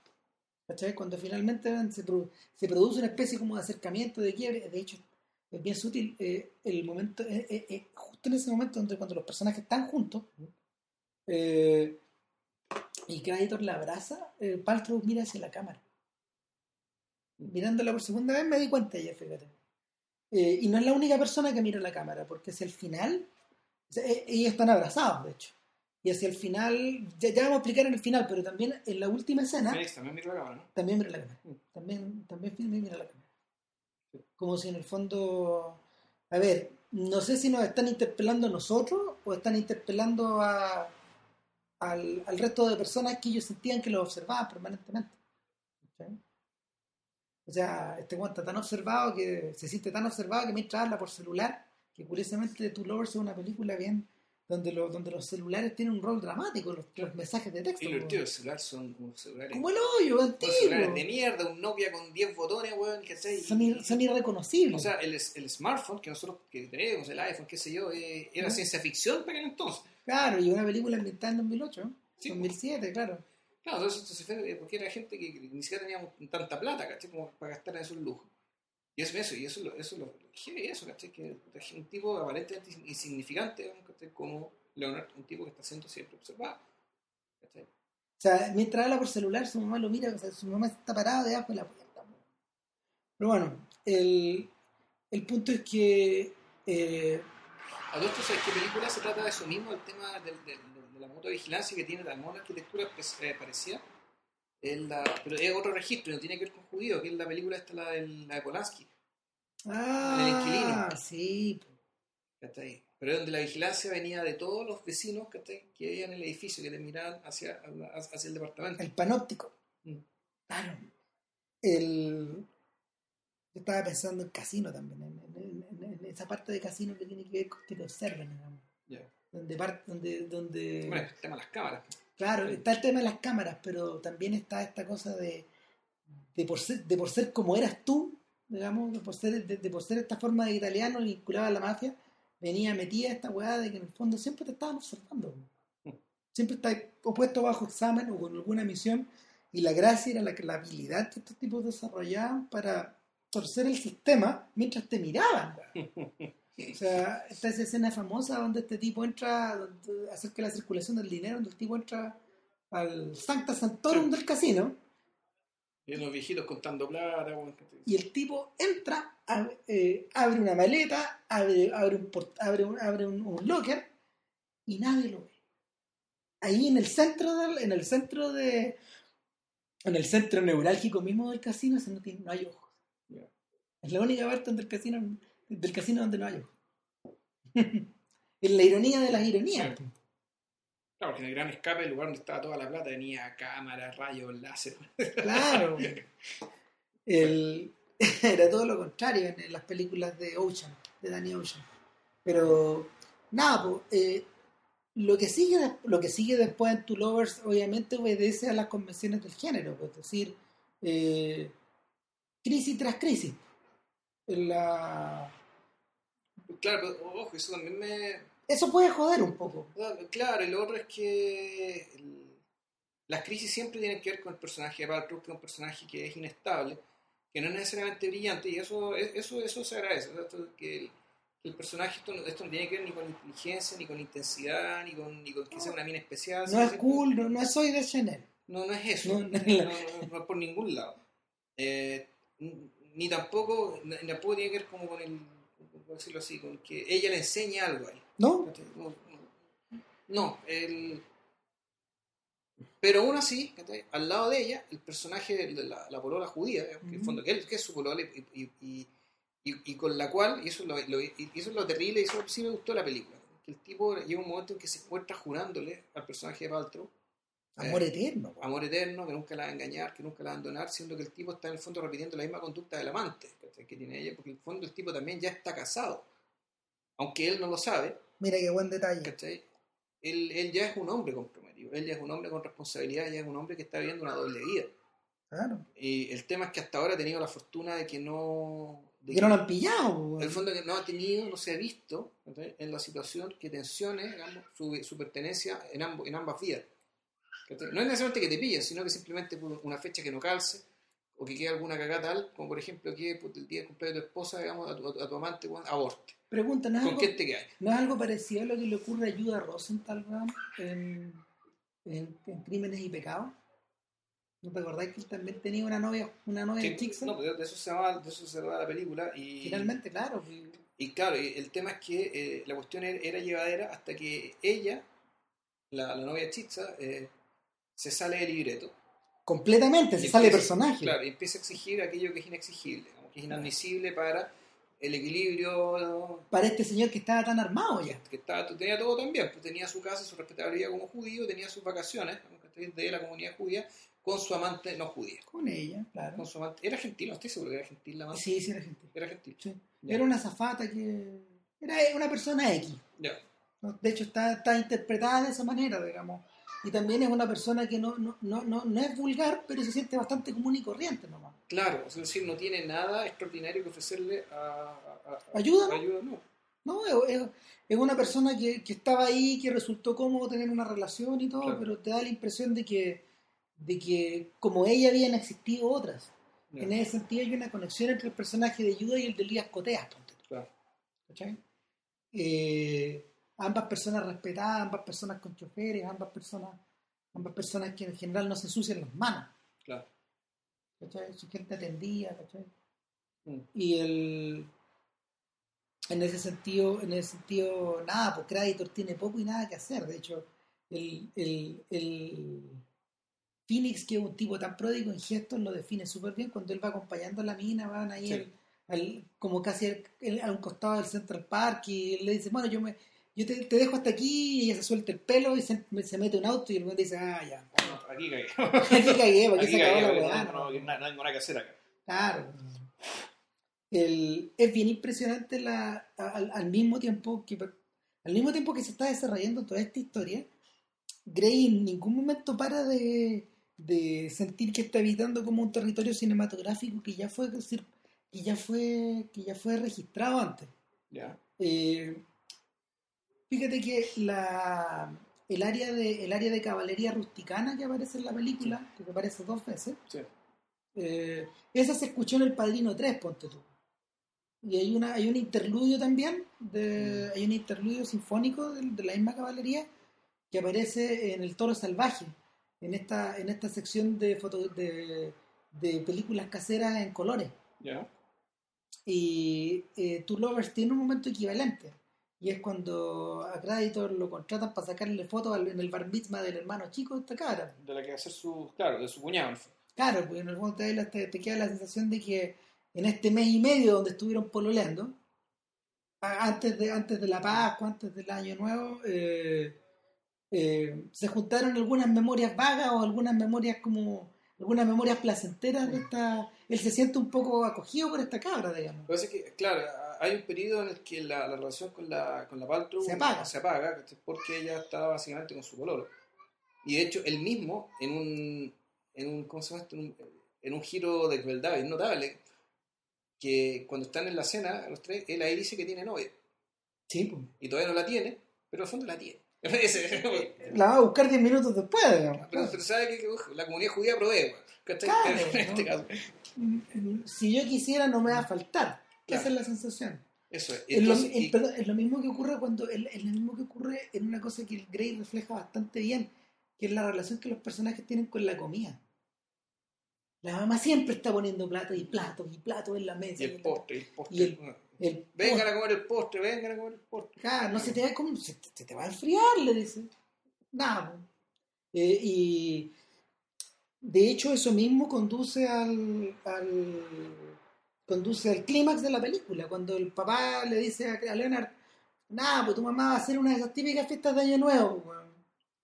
¿cachai? Cuando finalmente se, produ- se produce una especie como de acercamiento, de quiebre, de hecho, es bien sutil eh, el momento, eh, eh, eh, justo en ese momento donde cuando los personajes están juntos, eh, y Creditor la abraza, eh, Paltrow mira hacia la cámara. Mirándola por segunda vez me di cuenta ya, fíjate. Eh, y no es la única persona que mira la cámara, porque hacia el final, eh, ellos están abrazados, de hecho. Y hacia el final, ya, ya vamos a explicar en el final, pero también en la última escena, Félix también mira la cámara, ¿no? también mira la cámara. También, también mira la cámara. Como si en el fondo, a ver, no sé si nos están interpelando a nosotros o están interpelando a, al, al resto de personas que ellos sentían que lo observaban permanentemente. O sea, este está tan observado que se siente tan observado que mientras habla por celular, que curiosamente Two Lovers es una película bien donde, lo- donde los celulares tienen un rol dramático, los, los mensajes de texto. Y los tíos celulares son unos celulares, Como el hoyo, celulares de mierda, un Nokia con 10 botones, weón, ¿cachai? Son, ir- son irreconocibles. O sea, el, el smartphone que nosotros que tenemos, el iPhone, qué sé yo, eh, era ciencia ficción para aquel entonces. Claro, y una película ambientada en 2008, Sí. 2007, claro. Claro, entonces esto se fue porque era gente que ni siquiera teníamos tanta plata, ¿cachai? Como para gastar en esos lujos. Y eso, eso, y eso, lo- eso lo heavy eso, ¿cachai? Que es un tipo aparentemente insignificante, ¿cachai? Como Leonardo, un tipo que está siendo siempre observado. ¿cachai? O sea, mientras habla por celular, su mamá lo mira, o sea, su mamá está parada debajo de la puerta. Pero bueno, el, el punto es que eh, A todo esto, ¿sabes qué película se trata de eso mismo? El tema del, del- de la motovigilancia que tiene la misma arquitectura pues, eh, parecida. La- pero es otro registro, no tiene que ver con judío, que es la película esta, la, la de Polanski. ah, inquilino. sí, ¿cachai? Pero es donde la vigilancia venía de todos los vecinos ¿cachai? que veían el edificio, que le miraban hacia, hacia el departamento. el panóptico. Mm. Claro. El, yo estaba pensando en casino también, en, en- en- en esa parte de casino que tiene que ver con que te observen, digamos. Ya. Donde, par- donde, donde Bueno, el tema de las cámaras. Claro, está el tema de las cámaras, pero también está esta cosa de, de, por, ser, de por ser como eras tú, digamos, de por ser, de, de por ser esta forma de italiano vinculada a la mafia, venía metida esta weá de que en el fondo siempre te estaban observando. Mm. Siempre estás opuesto bajo examen o con alguna misión, y la gracia era la, la habilidad que estos tipos desarrollaban para torcer el sistema mientras te miraban. O sea, está esa escena famosa donde este tipo entra donde- acerca de la circulación del dinero, donde el tipo entra al Sancta Santorum Sí. del casino Y los viejitos contando plata. y el tipo entra, eh, abre una maleta, abre, abre, un, port- abre, un, abre un, un locker y nadie lo ve. Ahí en el centro del, en el centro de en el centro neurálgico mismo del casino no, tiene, no hay ojos. Es la única parte donde el casino, del casino donde no hay es la ironía de las ironías. Sí. Claro, porque en el gran escape, el lugar donde estaba toda la plata, tenía cámaras, rayos, láser. Claro. El- era todo lo contrario en, en las películas de Ocean, de Danny Ocean. Pero nada, eh, lo que sigue lo que sigue después en Two Lovers obviamente obedece a las convenciones del género, pues, es decir, eh, crisis tras crisis. En la... Claro, pero, ojo, eso también me... Eso puede joder un poco. Claro, y lo otro es que el- las crisis siempre tienen que ver con el personaje de Paltrow, que es un personaje que es inestable, que no es necesariamente brillante, y eso eso eso se agradece, el, personaje esto, no- esto no tiene que ver ni con inteligencia, ni con intensidad, ni con, ni con que sea una mina especial. No es cool, no, no es soy de Chanel. No, no es eso. No, No, por ningún lado. Eh, ni tampoco, tampoco tiene que ver como con el, por decirlo así, con que ella le enseña algo a él. ¿No? No, el... Pero aún así, al lado de ella, el personaje de la, la polola judía, digamos, que fondo, que, él- que es su polola y, y, y, y- y con la cual, y eso, es lo, lo- y eso es lo terrible, y eso sí me gustó la película, que el tipo llega un momento en que se encuentra jurándole al personaje de Paltrow Amor eterno. po. amor eterno, que nunca la va a engañar, que nunca la va a abandonar, siendo que el tipo está en el fondo repitiendo la misma conducta del amante que tiene ella, porque en el fondo el tipo también ya está casado. Aunque él no lo sabe, Mira qué buen detalle. ¿cachai? Él, él ya es un hombre comprometido, él ya es un hombre con responsabilidad, ya es un hombre que está viviendo una doble vida. Claro. Y el tema es que hasta ahora ha tenido la fortuna de que no... de Que no lo han pillado. en el fondo que no ha tenido, no se ha visto ¿cachai? en la situación que tensione digamos, su, su pertenencia en, ambos, en ambas vidas. No es necesariamente que te pillen, sino que simplemente por una fecha que no calce o que quede alguna cagada tal, como por ejemplo que puta, el día del cumpleaños de tu esposa, digamos, a tu, a tu amante, aborte. Pregunta, ¿no es, ¿Con algo, quién te quedas? ¿no es algo parecido a lo que le ocurre a Judah Rosenthal en, en, en Crímenes y Pecados? ¿No te acordáis que él también tenía una novia, una novia en Chickson? no, pero de eso se va, de eso se va la película y Finalmente, claro. Y claro, y el tema es que eh, la cuestión era, era llevadera hasta que ella, la, la novia Chitza, eh, se sale del libreto. Completamente, se sale empieza- personaje. Claro, y empieza a exigir aquello que es inexigible, como que es inadmisible para el equilibrio Para este señor que estaba tan armado ya. que estaba, tenía todo también, pues tenía su casa, su respetabilidad como judío, tenía sus vacaciones de la comunidad judía con su amante no judía. Con ella, claro. Con su amante, era gentil, no estoy seguro que era gentil la amante. Sí, sí, era gentil. Era gentil. Sí. Era una zafata que. Era una persona X. Ya. De hecho, está, está interpretada de esa manera, digamos. Y también es una persona que no, no, no, no, no es vulgar, pero se siente bastante común y corriente nomás. Claro, es decir, no tiene nada extraordinario que ofrecerle a, a- a- Ayuda, ¿no? ayuda, no. No, es, una persona que, que estaba ahí, que resultó cómodo tener una relación y todo, Claro. pero te da la impresión de que, de que como ella habían existido otras. En ese sentido hay una conexión entre el personaje de Judas y el de Elías Coteas. Claro. ¿cachai? Eh, ambas personas respetadas, ambas personas con choferes, ambas personas, ambas personas que en general no se ensucian las manos. Claro. ¿cachai? Su gente atendía, ¿cachai? Mm. Y el en ese sentido, en ese sentido, nada, pues Creditor tiene poco y nada que hacer. De hecho, el, el, el Phoenix, que es un tipo tan pródigo en gestos, lo define súper bien cuando él va acompañando a la mina, van ahí Sí. al- al- como casi al- el- a un costado del Central Park y él le dice, bueno, yo me yo te, te dejo hasta aquí y ella se suelta el pelo y se, se mete un auto y el güey dice, ah, ya, Bueno, aquí cagué. aquí cagué, porque se acabó la weá. no, no, no, no tengo nada que hacer acá. Claro. El- es bien impresionante la, al, al mismo tiempo que al mismo tiempo que se está desarrollando toda esta historia, Grey en ningún momento para de, de sentir que está habitando como un territorio cinematográfico que ya fue que ya fue que ya fue registrado antes. Ya. Eh, fíjate que la el área de el área de caballería rusticana que aparece en la película, que aparece dos veces, Sí. eh, esa se escuchó en El Padrino 3, ponte tú. Y hay una hay un interludio también, de, hay un interludio sinfónico de, de la misma caballería que aparece en El Toro Salvaje, en esta, en esta sección de, foto, de, de películas caseras en colores. Ya. Y eh, Two Lovers tiene un momento equivalente. Y es cuando a Creditor lo contratan para sacarle fotos en el bar mitzvah del hermano chico de esta cara. De la que va a ser su. Claro, de su cuñado. Claro, pues en el fondo te, te, te queda la sensación de que en este mes y medio donde estuvieron pololeando, antes de, antes de la Pascua, antes del Año Nuevo, eh, eh, se juntaron algunas memorias vagas o algunas memorias como algunas memorias placenteras de esta él se siente un poco acogido por esta cabra digamos Lo que pasa es que, claro, hay un periodo en el que la, la relación con la, con la Paltrow Se apaga. se apaga, porque ella está básicamente con su pololo. Y de hecho, él mismo, en un, en un ¿cómo se llama esto? En un, en un giro de crueldad es notable, que cuando están en la cena, los tres, él ahí dice que tiene novia. Sí, pues. Y todavía no la tiene, pero al fondo la tiene. La va a buscar 10 minutos después, digamos. pero, pero sabe que, uf, la comunidad judía provee, en este ¿no? caso. Si yo quisiera, no me va a faltar. Claro. Esa es la sensación. Eso es. Es lo, perdón, es mismo que ocurre cuando es, es lo mismo que ocurre en una cosa que el Grey refleja bastante bien, que es la relación que los personajes tienen con la comida. La mamá siempre está poniendo platos y platos y platos en la mesa. y el postre, el postre. y el- weón. el Vengan a comer el postre, vengan a comer el postre. Claro, no se te va a, se, te- se te va a enfriar, le dice. Nada. Eh, y de hecho eso mismo conduce al, al conduce al clímax de la película, cuando el papá le dice a, Leonard, nada, pues tu mamá va a hacer una de esas típicas fiestas de año nuevo. weón".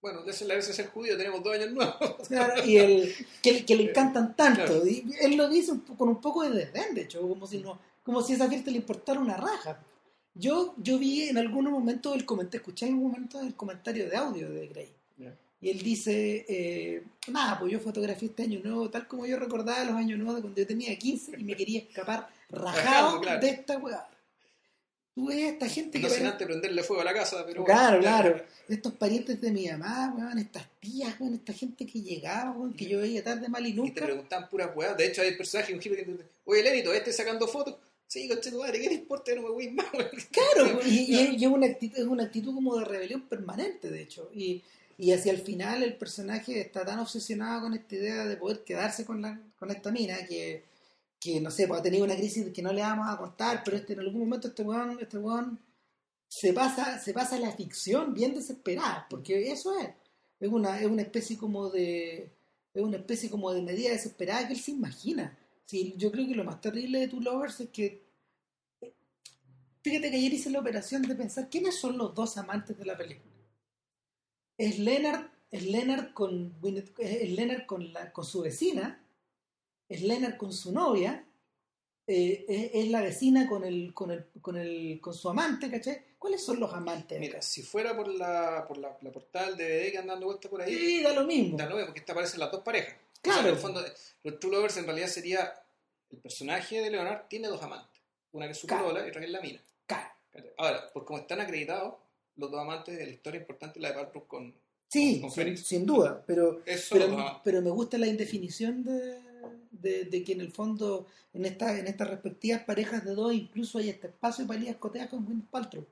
Bueno, de la vez de ser judío tenemos dos años nuevos. Claro, y el, que, que le encantan tanto. Claro. Y él lo dice un con un poco de desdén, de hecho, como si no, como si esa fiesta le importara una raja. Yo, yo vi en algunos momentos el comentario, escuché en algún momento el comentario de audio de Gray. Y él dice, eh, nada, pues yo fotografié este año nuevo, tal como yo recordaba los años nuevos de cuando yo tenía 15 y me quería escapar rajado claro. de esta weá. Tú ves a esta gente No que sin antes prenderle fuego a la casa, pero Claro, bueno, claro. Estos parientes de mi mamá, weón, estas tías, weón, esta gente que llegaba, weón, que yo veía tarde mal y Y te nunca. preguntaban puras weas. De hecho, hay personajes, un jefe que te oye, Lenny, ¿todavía estás sacando fotos? Sí, coche tu madre, ¿qué te importa? No me voy más, weón. Claro, y, y es, y es una actitud, es una actitud como de rebelión permanente, de hecho. Y, y hacia el final el personaje está tan obsesionado con esta idea de poder quedarse con, la, con esta mina que, que, no sé, pues ha tenido una crisis que no le vamos a contar, pero este, en algún momento este weón, este weón se pasa, se pasa la ficción bien desesperada, porque eso es. Es una, es una especie como de. Es una especie como de medida desesperada que él se imagina. Sí, yo creo que lo más terrible de Two Lovers es que Fíjate que ayer hice la operación de pensar quiénes son los dos amantes de la película. Es Leonard, es Leonard con es Leonard con, la, con su vecina, es Leonard con su novia, eh, es, es la vecina con el, con el, con el, con su amante, ¿cachai? ¿Cuáles son los amantes? Mira, si fuera por la, por la, la portada del DVD que andan dando vuelta por ahí, Sí, da lo mismo. da lo mismo, porque esta aparecen las dos parejas. Claro. O sea, en el fondo, los True Lovers en realidad sería el personaje de Leonard tiene dos amantes. Una que es su Claro. y otra que es la mina. Claro. Ahora, por como están acreditados, los dos amantes de la historia importante la de Bartrock con... Sí, Con sin, duda, pero, pero, pero me gusta la indefinición de, de, de que en el fondo en, esta, en estas respectivas parejas de dos incluso hay este espacio para ir a escotear con Gwyneth Paltrow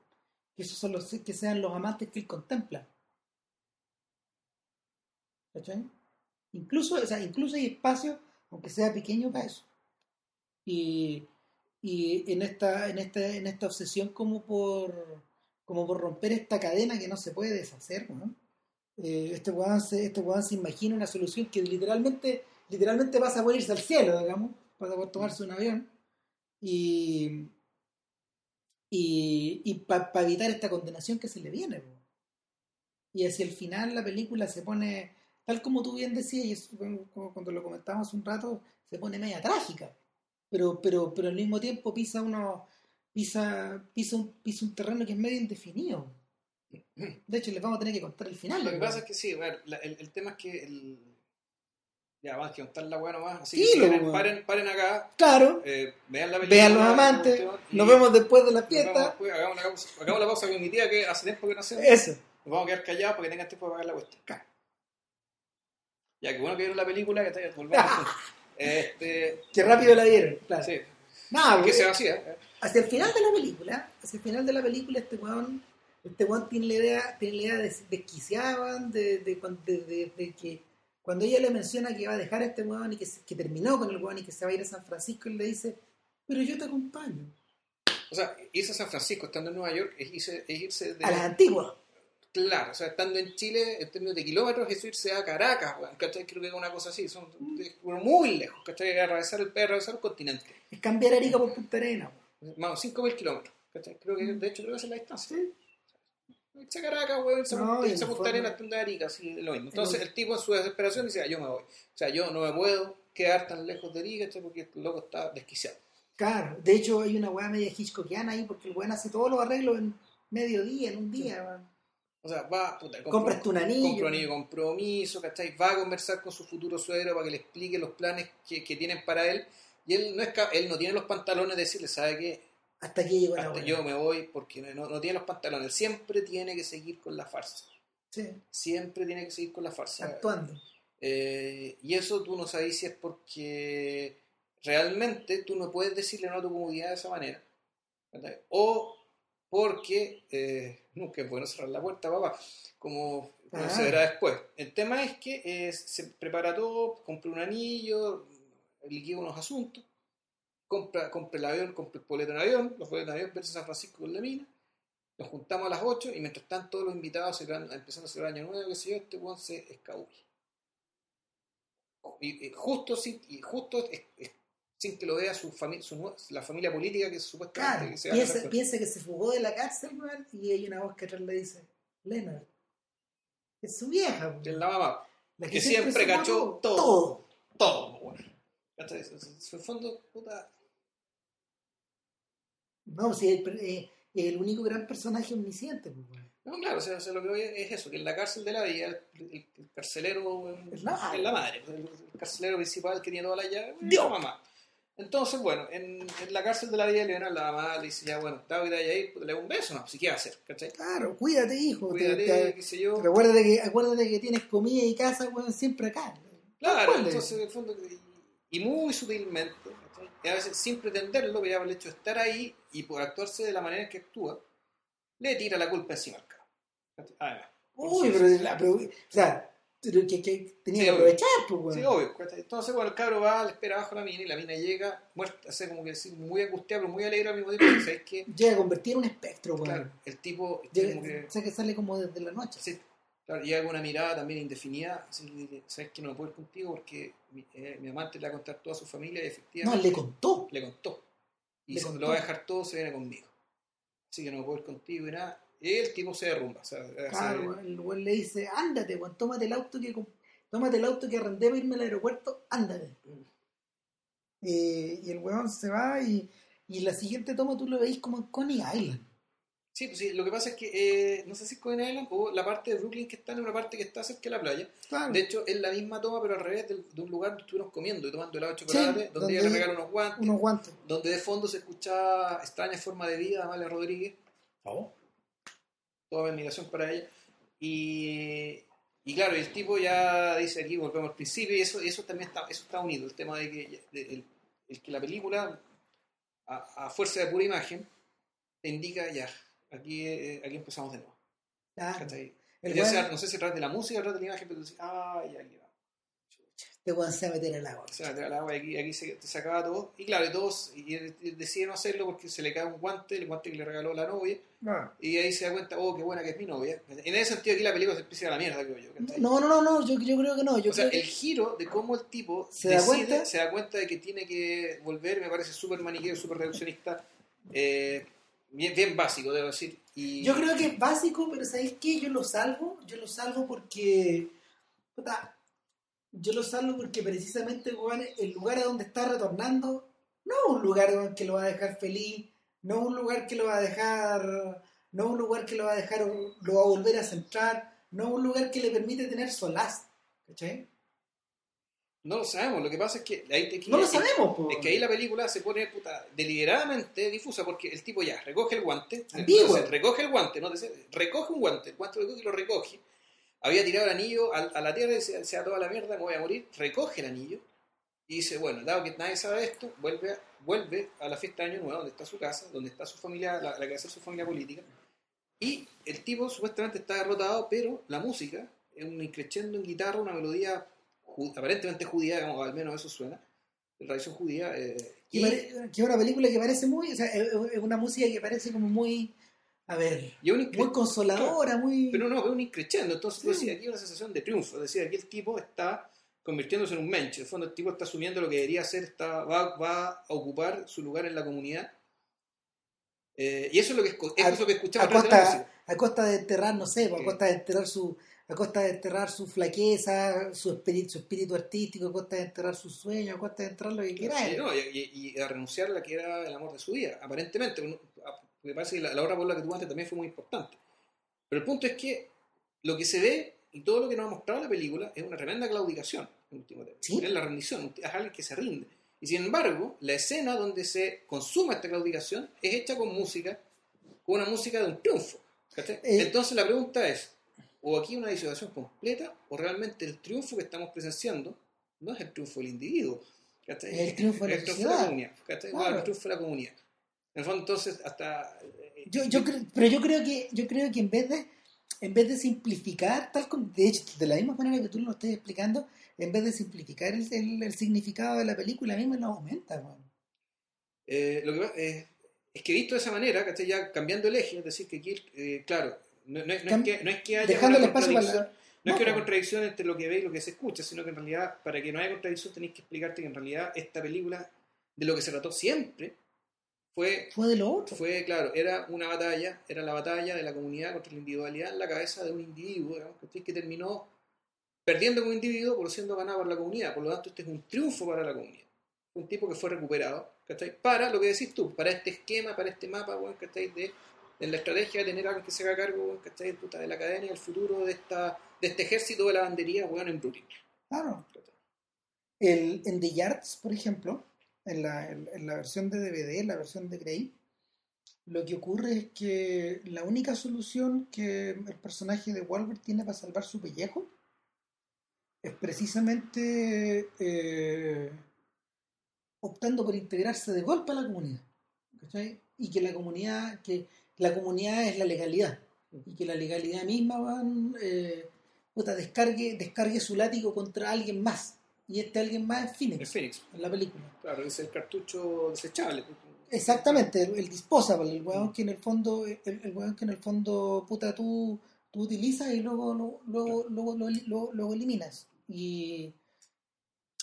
que esos son los que sean los amantes que él contempla. ¿cachai? incluso, o sea, incluso hay espacio aunque sea pequeño para eso. Y, y en esta en esta en esta obsesión como por como por romper esta cadena que no se puede deshacer ¿no? Eh, este weón se, este se imagina una solución que literalmente literalmente pasa por irse al cielo, digamos, para poder tomarse un avión y y, y para evitar esta condenación que se le viene. Y hacia el final la película se pone, tal como tú bien decías, y es como cuando lo comentamos un rato, se pone media trágica, pero, pero, pero al mismo tiempo pisa uno, pisa, pisa un, pisa un terreno que es medio indefinido. De hecho, les vamos a tener que contar el final. Lo que pasa es que sí, a ver, la- el, el tema es que el... Ya, vamos a contar la weá nomás. Así Sí, que si quieren, paren, paren acá, Claro, eh, vean la película. vean los amantes, nos vemos después de la fiesta. hagamos, la pausa, hagamos la pausa con mi tía que hace tiempo que no hacemos. Eso. Nos vamos a quedar callados para que tengan tiempo de pagar la cuestión. Claro. Ya, que bueno que vieron la película, que está volvamos. este, Que rápido la vieron, claro. sí, Nada, que se vacía. hacia el final de la película, hacia el final de la película, este weón, este weón tiene la idea, tiene la idea des- desquiciada de, de, de- de- de que cuando ella le menciona que va a dejar a este weón y que, que terminó con el weón y que se va a ir a San Francisco, él le dice, pero yo te acompaño. O sea, irse a San Francisco estando en Nueva York es irse, es irse de. A las antiguas. Claro, o sea, estando en Chile, en términos de kilómetros, es irse a Caracas, weón, ¿cachai? Creo que es una cosa así, son muy lejos, ¿cachai? Atravesar el, atravesar el continente. Es cambiar Arica por Punta Arena. weón. Más o 5.000 kilómetros, ¿cachai? Creo que, de hecho, creo que esa es la distancia. Irse a Caracas, weón, irse a No, en Punta Arenas, Punta Arica, así, lo mismo. Entonces, En- el tipo en su desesperación dice, ah, yo me voy. O sea, yo no me puedo quedar tan lejos de ti, ¿cachai? Porque el loco está desquiciado. Claro, de hecho hay una weá media hitchcockiana ahí porque el weón hace todos los arreglos en medio día, en un día. weón. O sea, va, puta, Compras tu anillo. compra un anillo de compromiso, ¿cachai? Va a conversar con su futuro suegro para que le explique los planes que, que tienen para él. Y él no, es, él no tiene los pantalones de decirle, ¿sabe qué? Hasta aquí llegó la Hasta yo me voy porque no, no tiene los pantalones. Siempre tiene que seguir con la farsa. Sí, Siempre tiene que seguir con la farsa. actuando. Eh, y eso tú no sabes si es porque realmente tú no puedes decirle no a tu comodidad de esa manera. ¿verdad? O porque eh, nunca es bueno cerrar la puerta, papá, como, como Ah. se verá después. El tema es que eh, se prepara todo, compra un anillo, liquida unos asuntos, compra, compra el avión, compra el boleto en avión, los boletos en avión, verse San Francisco con la mina, nos juntamos a las 8 y mientras están todos los invitados empezando a celebrar Año Nuevo, que sé yo, este weón se escabulle. Y, y justo, sin, y justo es- es- sin que lo vea su familia, su, la familia política que supuestamente Claro, que se a piensa, piensa que se fugó de la cárcel, weón, y hay una voz que atrás le dice, Leonard, es su vieja, es la mamá, la que siempre cachó todo. todo. todo. ¿Cachai? En el fondo, puta, No, si es el, eh, el único gran personaje omnisciente, pues. No, claro, o sea, o sea, lo que voy es eso, que en la cárcel de la villa el, el- el carcelero Es la madre. pues, el, el carcelero principal que tiene toda la llave, Dios. la mamá. Entonces, bueno, en, en la cárcel de la villa Leonard, la mamá le dice, ya, bueno, David, ahí, ahí, le da un beso, no, si qué va a hacer, ¿cachai? Claro, cuídate, hijo. te- Cuídate, te- qué sé yo. pero acuérdate que, acuérdate que tienes comida y casa, weón, siempre acá. Claro, entonces, en el fondo, y, muy sutilmente, ¿cachai? y a veces sin pretenderlo, pero ya por el hecho de estar ahí y por actuarse de la manera en que actúa, le tira la culpa encima al. ¿cachai? Además. Uy, pero, la, pero- o sea, que, que tenía Sí, que aprovechar, pues, weón. Sí, obvio. Entonces, bueno, el cabro va, le espera abajo la mina y la mina llega, muerta, así como que muy angustiada, pero muy alegre al mismo tiempo. ¿Sabes qué? Llega a convertir en un espectro, weón. Claro, el tipo, Llega- que, o sea, que sale como desde la noche. sí, claro, llega con una mirada también indefinida, así que, ¿sabes que No puedo ir contigo porque mi, eh, mi amante le va a contar toda su familia y No, efectivamente le contó. le contó. Y Le contó. lo va a dejar todo, se viene conmigo. Así que no puedo ir contigo y nada. Y el tipo se derrumba. O sea, Claro, se- el weón le dice, ándate, weón, tómate el auto que tómate el auto que arrendé para irme al aeropuerto, ándate. Eh, y el weón se va y, y la siguiente toma tú lo veis como en Coney Island. Sí, pues sí, lo que pasa es que eh, no sé si es Coney Island o la parte de Brooklyn que está en una parte que está cerca de la playa. Claro. De hecho, es la misma toma, pero al revés de, un lugar donde estuvimos comiendo y tomando helado de chocolate, Sí, donde ella le regala unos guantes, unos guantes. donde de fondo se escuchaba extraña forma de vida de Amalia Rodríguez, toda admiración para ella. Y, y claro, el tipo ya dice aquí, volvemos al principio, y eso, eso también está, eso está unido, el tema de que, de- el, el que la película, a, a fuerza de pura imagen, te indica ya, aquí, eh, aquí empezamos de nuevo. El Ya weón- sea, no sé si a través de la música o a través de la imagen, pero tú dices, ah, ya, aquí va. este weón se va a meter al agua. Se mete al agua y aquí, aquí se, te sacaba todo. Y claro, y todos y, y decide no hacerlo porque se le cae un guante, el guante que le regaló la novia. Y ahí se da cuenta, oh, qué buena que es mi novia. En ese sentido, aquí la película se empieza a la mierda, creo yo. No, no, no, no, yo, yo creo que no. Yo o sea, creo el que- giro de cómo el tipo ¿Se da decide- cuenta? se da cuenta de que tiene que volver, me parece súper maniqueo, súper reduccionista, eh, bien, bien básico, debo decir. Y, Yo creo que es básico, pero ¿sabéis qué? Yo lo salvo, yo lo salvo porque. puta, yo lo salvo porque precisamente el lugar a donde está retornando no es un lugar que lo va a dejar feliz, no es un lugar que lo va a dejar. No es un lugar que lo va a dejar, lo va a volver a centrar, no es un lugar que le permite tener solaz. ¿Cachai? No lo sabemos, lo que pasa es que... Ahí te- No lo es- sabemos, po. Es que ahí la película se pone puta, deliberadamente difusa porque el tipo ya recoge el guante, entonces, recoge el guante, ¿no? Recoge un guante, el guante lo recoge y lo recoge. Había tirado el anillo a, a la tierra y decía, sea toda la mierda, me voy a morir. Recoge el anillo y dice, bueno, dado que nadie sabe esto, vuelve a, vuelve a la fiesta de Año Nuevo, donde está su casa, donde está su familia, la, la que va a ser su familia política. Y el tipo supuestamente está derrotado, pero la música es un increchendo en guitarra, una melodía ju- aparentemente judía, digamos, al menos eso suena, de tradición judía. eh, y- que es una película que parece muy. O sea, es es una música que parece como muy. A ver. es Muy consoladora, muy. Pero no, es un increchendo. Entonces, Sí. decías, aquí hay una sensación de triunfo. Es decir, aquí el tipo está convirtiéndose en un mensch. En el fondo, el tipo está asumiendo lo que debería ser, está, va, va a ocupar su lugar en la comunidad. Eh, y eso es lo que, eso A- es lo que escuchaba a costa, a costa de enterrar, no sé, pues, a costa de enterrar su. A costa de enterrar su flaqueza, su espíritu, su espíritu artístico, a costa de enterrar sus sueños, a costa de enterrar lo que quiera. Sí, no, y- y a renunciar a la que era el amor de su vida, aparentemente. Porque parece que la, la obra por la que tú antes también fue muy importante. Pero el punto es que lo que se ve y todo lo que nos ha mostrado la película es una tremenda claudicación, en último término. Sí. Es la rendición, es alguien que se rinde. Y sin embargo, la escena donde se consuma esta claudicación es hecha con música, con una música de un triunfo. Eh. Entonces la pregunta es, o aquí una disociación completa, o realmente el triunfo que estamos presenciando no es el triunfo del individuo, el triunfo de la el triunfo comunidad. Claro, el triunfo de la comunidad. En el fondo, entonces, hasta... eh, Yo, yo cre- pero yo creo que yo creo que en vez de en vez de simplificar tal como de hecho de la misma manera que tú lo estás explicando en vez de simplificar el, el- el significado de la película misma lo aumenta. Eh, lo que eh, es que visto de esa manera, ¿cachai? Ya cambiando el eje, es decir, que aquí, eh, claro, no, no es, no es Cam- que, no es que haya dejando una contradicción, la no es que una contradicción entre lo que ve y lo que se escucha, sino que en realidad, para que no haya contradicción, tenéis que explicarte que en realidad esta película, de lo que se trató siempre, fue, fue de lo otro fue claro, era una batalla, era la batalla de la comunidad contra la individualidad en la cabeza de un individuo, que terminó perdiendo como individuo, por siendo ganado por la comunidad. Por lo tanto, este es un triunfo para la comunidad. Un tipo que fue recuperado, ¿cachai? Para lo que decís tú, para este esquema, para este mapa, weón, ¿cachai? De, de la estrategia de tener a alguien que se haga cargo, weón, ¿cachai? Puta, de la cadena y el futuro de, esta, de este ejército de la bandería, weón, en Brooklyn. claro el, en The Yards por ejemplo en la, en, la versión de DVD la versión de Grey lo que ocurre es que la única solución que el personaje de Walbert tiene para salvar su pellejo es precisamente eh, optando por integrarse de golpe a la comunidad. Y que la comunidad, que la comunidad es la legalidad. Y que la legalidad misma van, eh, puta, descargue, descargue su látigo contra alguien más. Y este alguien más es En Phoenix, Phoenix, en la película. claro, es el cartucho desechable. Exactamente, el, el disposable, el weón que en el fondo, el, el weón que en el fondo, puta, tú, tú utilizas y luego, lo- luego, luego, lo- lo- luego eliminas. Y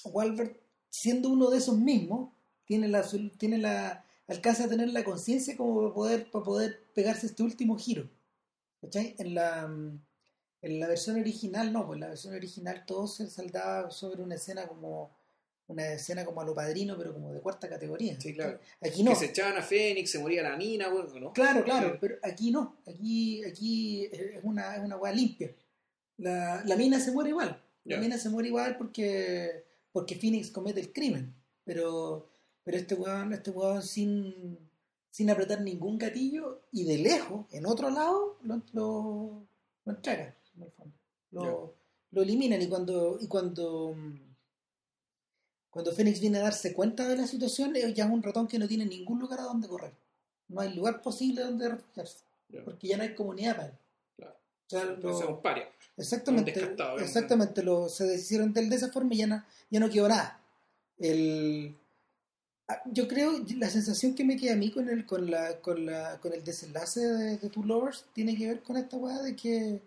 Walbert, siendo uno de esos mismos, tiene la, tiene la, alcanza a tener la conciencia como para poder, para poder pegarse este último giro. ¿Cachai? En la, en la versión original, no, pues en la versión original todo se saldaba sobre una escena como una escena como a lo padrino, pero como de cuarta categoría. Sí, claro. Aquí no. Que se echaban a Phoenix, se moría la mina, weón, ¿no? Claro, claro, pero aquí no. Aquí, aquí es una, es una hueá limpia. La, la mina se muere igual. La mina se muere igual porque, porque Phoenix comete el crimen. Pero, pero este weón, este weón sin, sin apretar ningún gatillo y de lejos, en otro lado, lo, lo, lo entrega, en el fondo. Lo, lo eliminan y cuando, y cuando, mm, cuando Phoenix viene a darse cuenta de la situación, eh, ya es un ratón que no tiene ningún lugar a donde correr. No hay lugar posible donde refugiarse, porque ya no hay comunidad para él. Claro. O sea, lo- Entonces es un paria. exactamente, exactamente, lo, se deshicieron de él de esa forma y ya no, ya no quedó nada. El, ah, yo creo, la sensación que me queda a mí con el, con la, con la, con el desenlace de, de Two Lovers tiene que ver con esta weá de que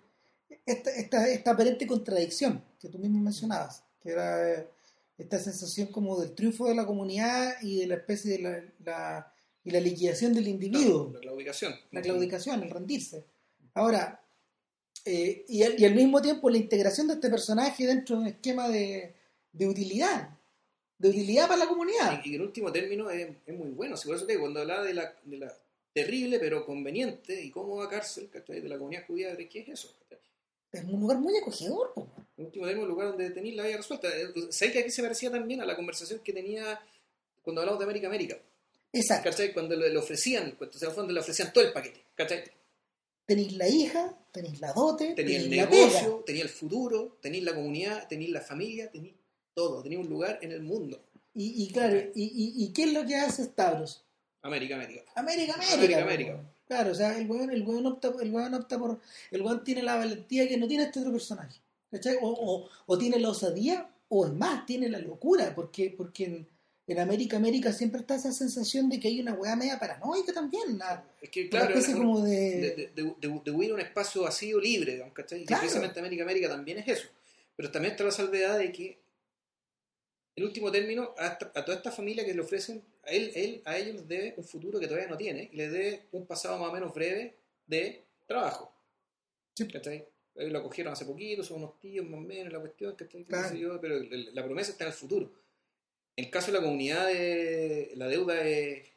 esta, esta, esta aparente contradicción que tú mismo mencionabas, que era eh, esta sensación como del triunfo de la comunidad y de la especie de la, la- y la liquidación del individuo La claudicación. la claudicación, el rendirse. Ahora, eh, y, al, y al mismo tiempo la integración de este personaje dentro de un esquema de, de utilidad, de utilidad para la comunidad. Y, en último término es, es muy bueno. Si por eso te digo, cuando hablaba de la, de la terrible pero conveniente y cómoda cárcel ¿cachai? de la comunidad judía, ¿de qué es eso? Es un lugar muy acogedor. po. En último término, el lugar donde tenéis la vida resuelta. Eh, ¿Sabes que aquí se parecía también a la conversación que tenía cuando hablamos de América América? Exacto. ¿Cachai? Cuando le, ofrecían, cuando le ofrecían todo el paquete. ¿Cachai? Tenéis la hija, tenéis la dote, el tenéis pega. negocio, tenía el futuro, tenéis la comunidad, tenéis la familia, tenéis todo. Tenía un lugar en el mundo. Y, y claro, y, y, y qué es lo que hace Stavros? América América. América, América. América. América. Claro, o sea, el weón, el weón opta, el weón opta por. El weón tiene la valentía que no tiene este otro personaje. ¿Cachai? O, o, o tiene la osadía, o es más, tiene la locura, porque, porque en, en América, América siempre está esa sensación de que hay una weá media paranoica también. Una, Es que, una claro, especie una- como de, de. de, de- huir a un espacio vacío libre, ¿cachai? Y Claro. precisamente América América también es eso. Pero también está la salvedad de que, en último término, a toda esta familia que le ofrecen, a él, él, a ellos les debe un futuro que todavía no tiene y les debe un pasado más o menos breve de trabajo. Sí. ¿Cachai? Ellos lo cogieron hace poquito, son unos tíos más o menos, la cuestión, ¿cachai? Claro. yo, pero la promesa está en el futuro. En el caso de la comunidad, de, la deuda es,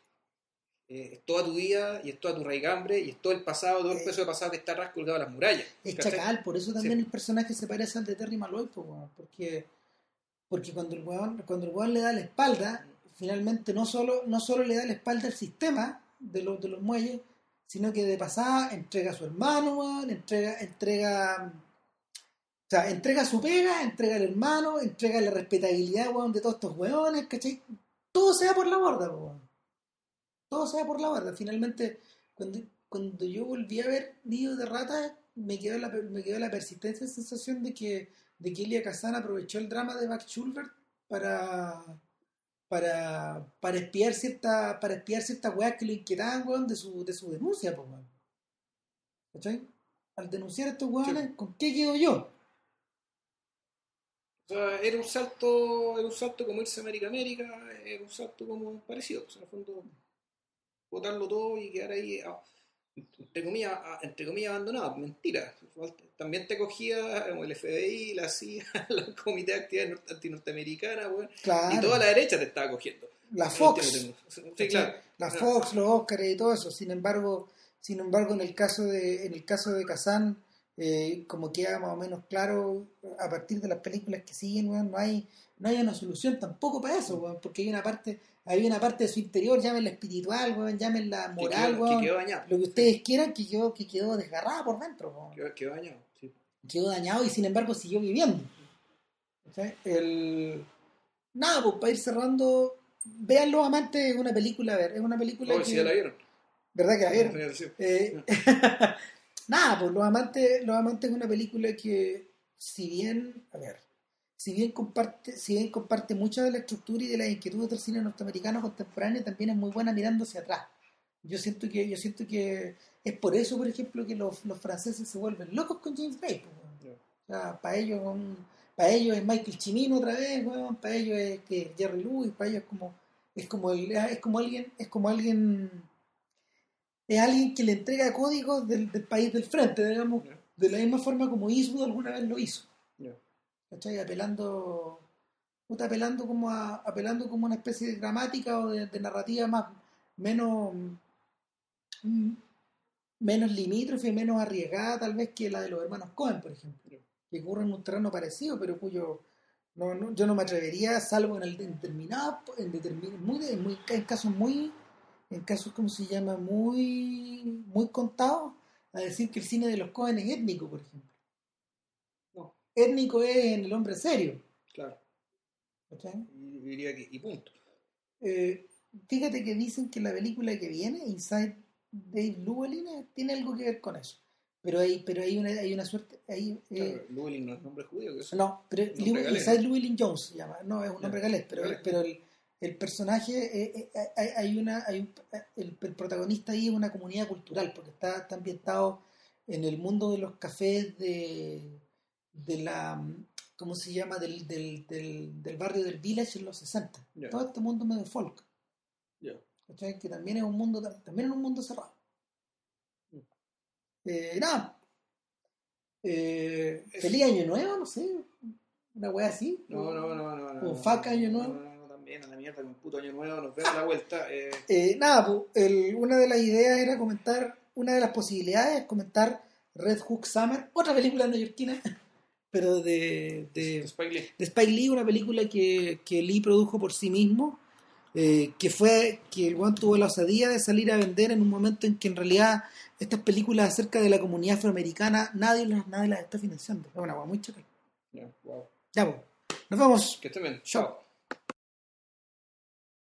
eh, es toda tu vida y es toda tu raigambre y es todo el pasado, todo el Eh. peso de pasado que está atrás colgado a las murallas. Es ¿cachai? chacal, por eso también Sí. el personaje se parece al de Terry Malloy, porque, porque cuando el weón, cuando el weón le da la espalda, finalmente no solo, no solo le da la espalda al sistema de los, de los muelles, sino que de pasada entrega a su hermano, entrega, entrega, o sea, entrega su pega, entrega al hermano, entrega la respetabilidad, de todos estos weones, ¿cachai? Todo se por la borda. Todo se da por la borda. Finalmente, cuando, cuando yo volví a ver Nido de Rata, me quedó la, me quedó la persistente sensación de que, de que Elia Kazan aprovechó el drama de Max Schulberg para para, para espiar cierta para espiar ciertas weas que lo inquietaban weón, de su, de su denuncia pues, weón. ¿Cachai? al denunciar a estos weones ¿con qué quedo yo? O sea, era un salto, era un salto como irse a América América, era un salto como parecido, o sea, en el fondo botarlo todo y quedar ahí ah, entre comillas, entre comillas abandonado, mentira. También te cogía como el FBI, la CIA, el Comité de Actividad Antinorteamericana, weón, claro y toda la derecha te estaba cogiendo. la el Fox la. Fox los Oscars y todo eso sin embargo sin embargo en el caso de en el caso de Kazan eh, como queda más o menos claro a partir de las películas que siguen no hay no hay una solución tampoco para eso weón, porque hay una parte hay una parte de su interior llámenla espiritual weón, llámenla Que moral quedó, weón, que quedó dañado. lo que ustedes quieran que quedó que quedó desgarrada por dentro weón. Quedó, quedó dañado, sí. quedó dañado y sin embargo siguió viviendo el nada pues para ir cerrando vean los amantes es una película a ver es una película Oh, que si ya la vieron. verdad que la vieron Sí. eh, nada, pues Los Amantes, Los Amantes es una película que, si bien, a ver, si bien comparte, si bien comparte mucha de la estructura y de las inquietudes del cine norteamericano contemporáneo, también es muy buena mirando hacia atrás. Yo siento que, yo siento que es por eso, por ejemplo, que los, los franceses se vuelven locos con James weón. Ya. O sea, para ellos, para ellos es Michael Cimino otra vez, weón, para ellos es que Jerry Lewis, para ellos es como, es como el, es como alguien, es como alguien, es alguien que le entrega códigos del, del país del frente, digamos, de la misma forma como Eastwood alguna vez lo hizo. ¿Cachai? Apelando, puta, apelando como a, apelando como una especie de gramática o de, de narrativa más, menos, mm, menos limítrofe, menos arriesgada tal vez que la de los hermanos Cohen, por ejemplo, que ocurre en un terreno parecido, pero cuyo no, no- yo no me atrevería, salvo en el determinado, en determin- muy, muy- en casos muy, en casos como se llama, muy, muy contados, a decir que el cine de los Cohen es étnico, por ejemplo. Étnico es en el hombre serio. claro. ¿cachai? Y diría que, y punto. Eh, fíjate que dicen que la película que viene, Inside Dave Llewellyn, eh, tiene algo que ver con eso. Pero hay, pero hay una, hay una suerte, hay, eh, Claro, Llewellyn no es nombre judío, que eso. no, pero Nombre Llew- galés. Inside Llewellyn Jones se llama, no es un nombre galés, pero, galés. pero el, el personaje, eh, eh, hay, hay una, hay un- el, el protagonista ahí es una comunidad cultural, porque está, está ambientado en el mundo de los cafés de, de la, ¿cómo se llama? Del, del, del, del barrio del Village en los 60. Ya. Todo este mundo medio folk. Ya. ¿cachai? Que también es un mundo, también es un mundo cerrado. Mm. Eh, nada. Eh, feliz año nuevo, no sé. Una wea así. No, no, no, no. no faca, año nuevo. No, no, no, también a la mierda con puto año nuevo, nos vemos a la vuelta. Eh, Eh, nada, pues, el- una de las ideas era comentar, una de las posibilidades es comentar Red Hook Summer, otra película neoyorquina, pero de, de, Spike Lee. de Spike Lee, una película que, que Lee produjo por sí mismo, eh, que fue que el one tuvo la osadía de salir a vender en un momento en que en realidad estas películas acerca de la comunidad afroamericana nadie las, nadie las está financiando. Es una hueá muy chacal. Ya, wow. Ya, pues, nos vemos. Que estén bien. Chao.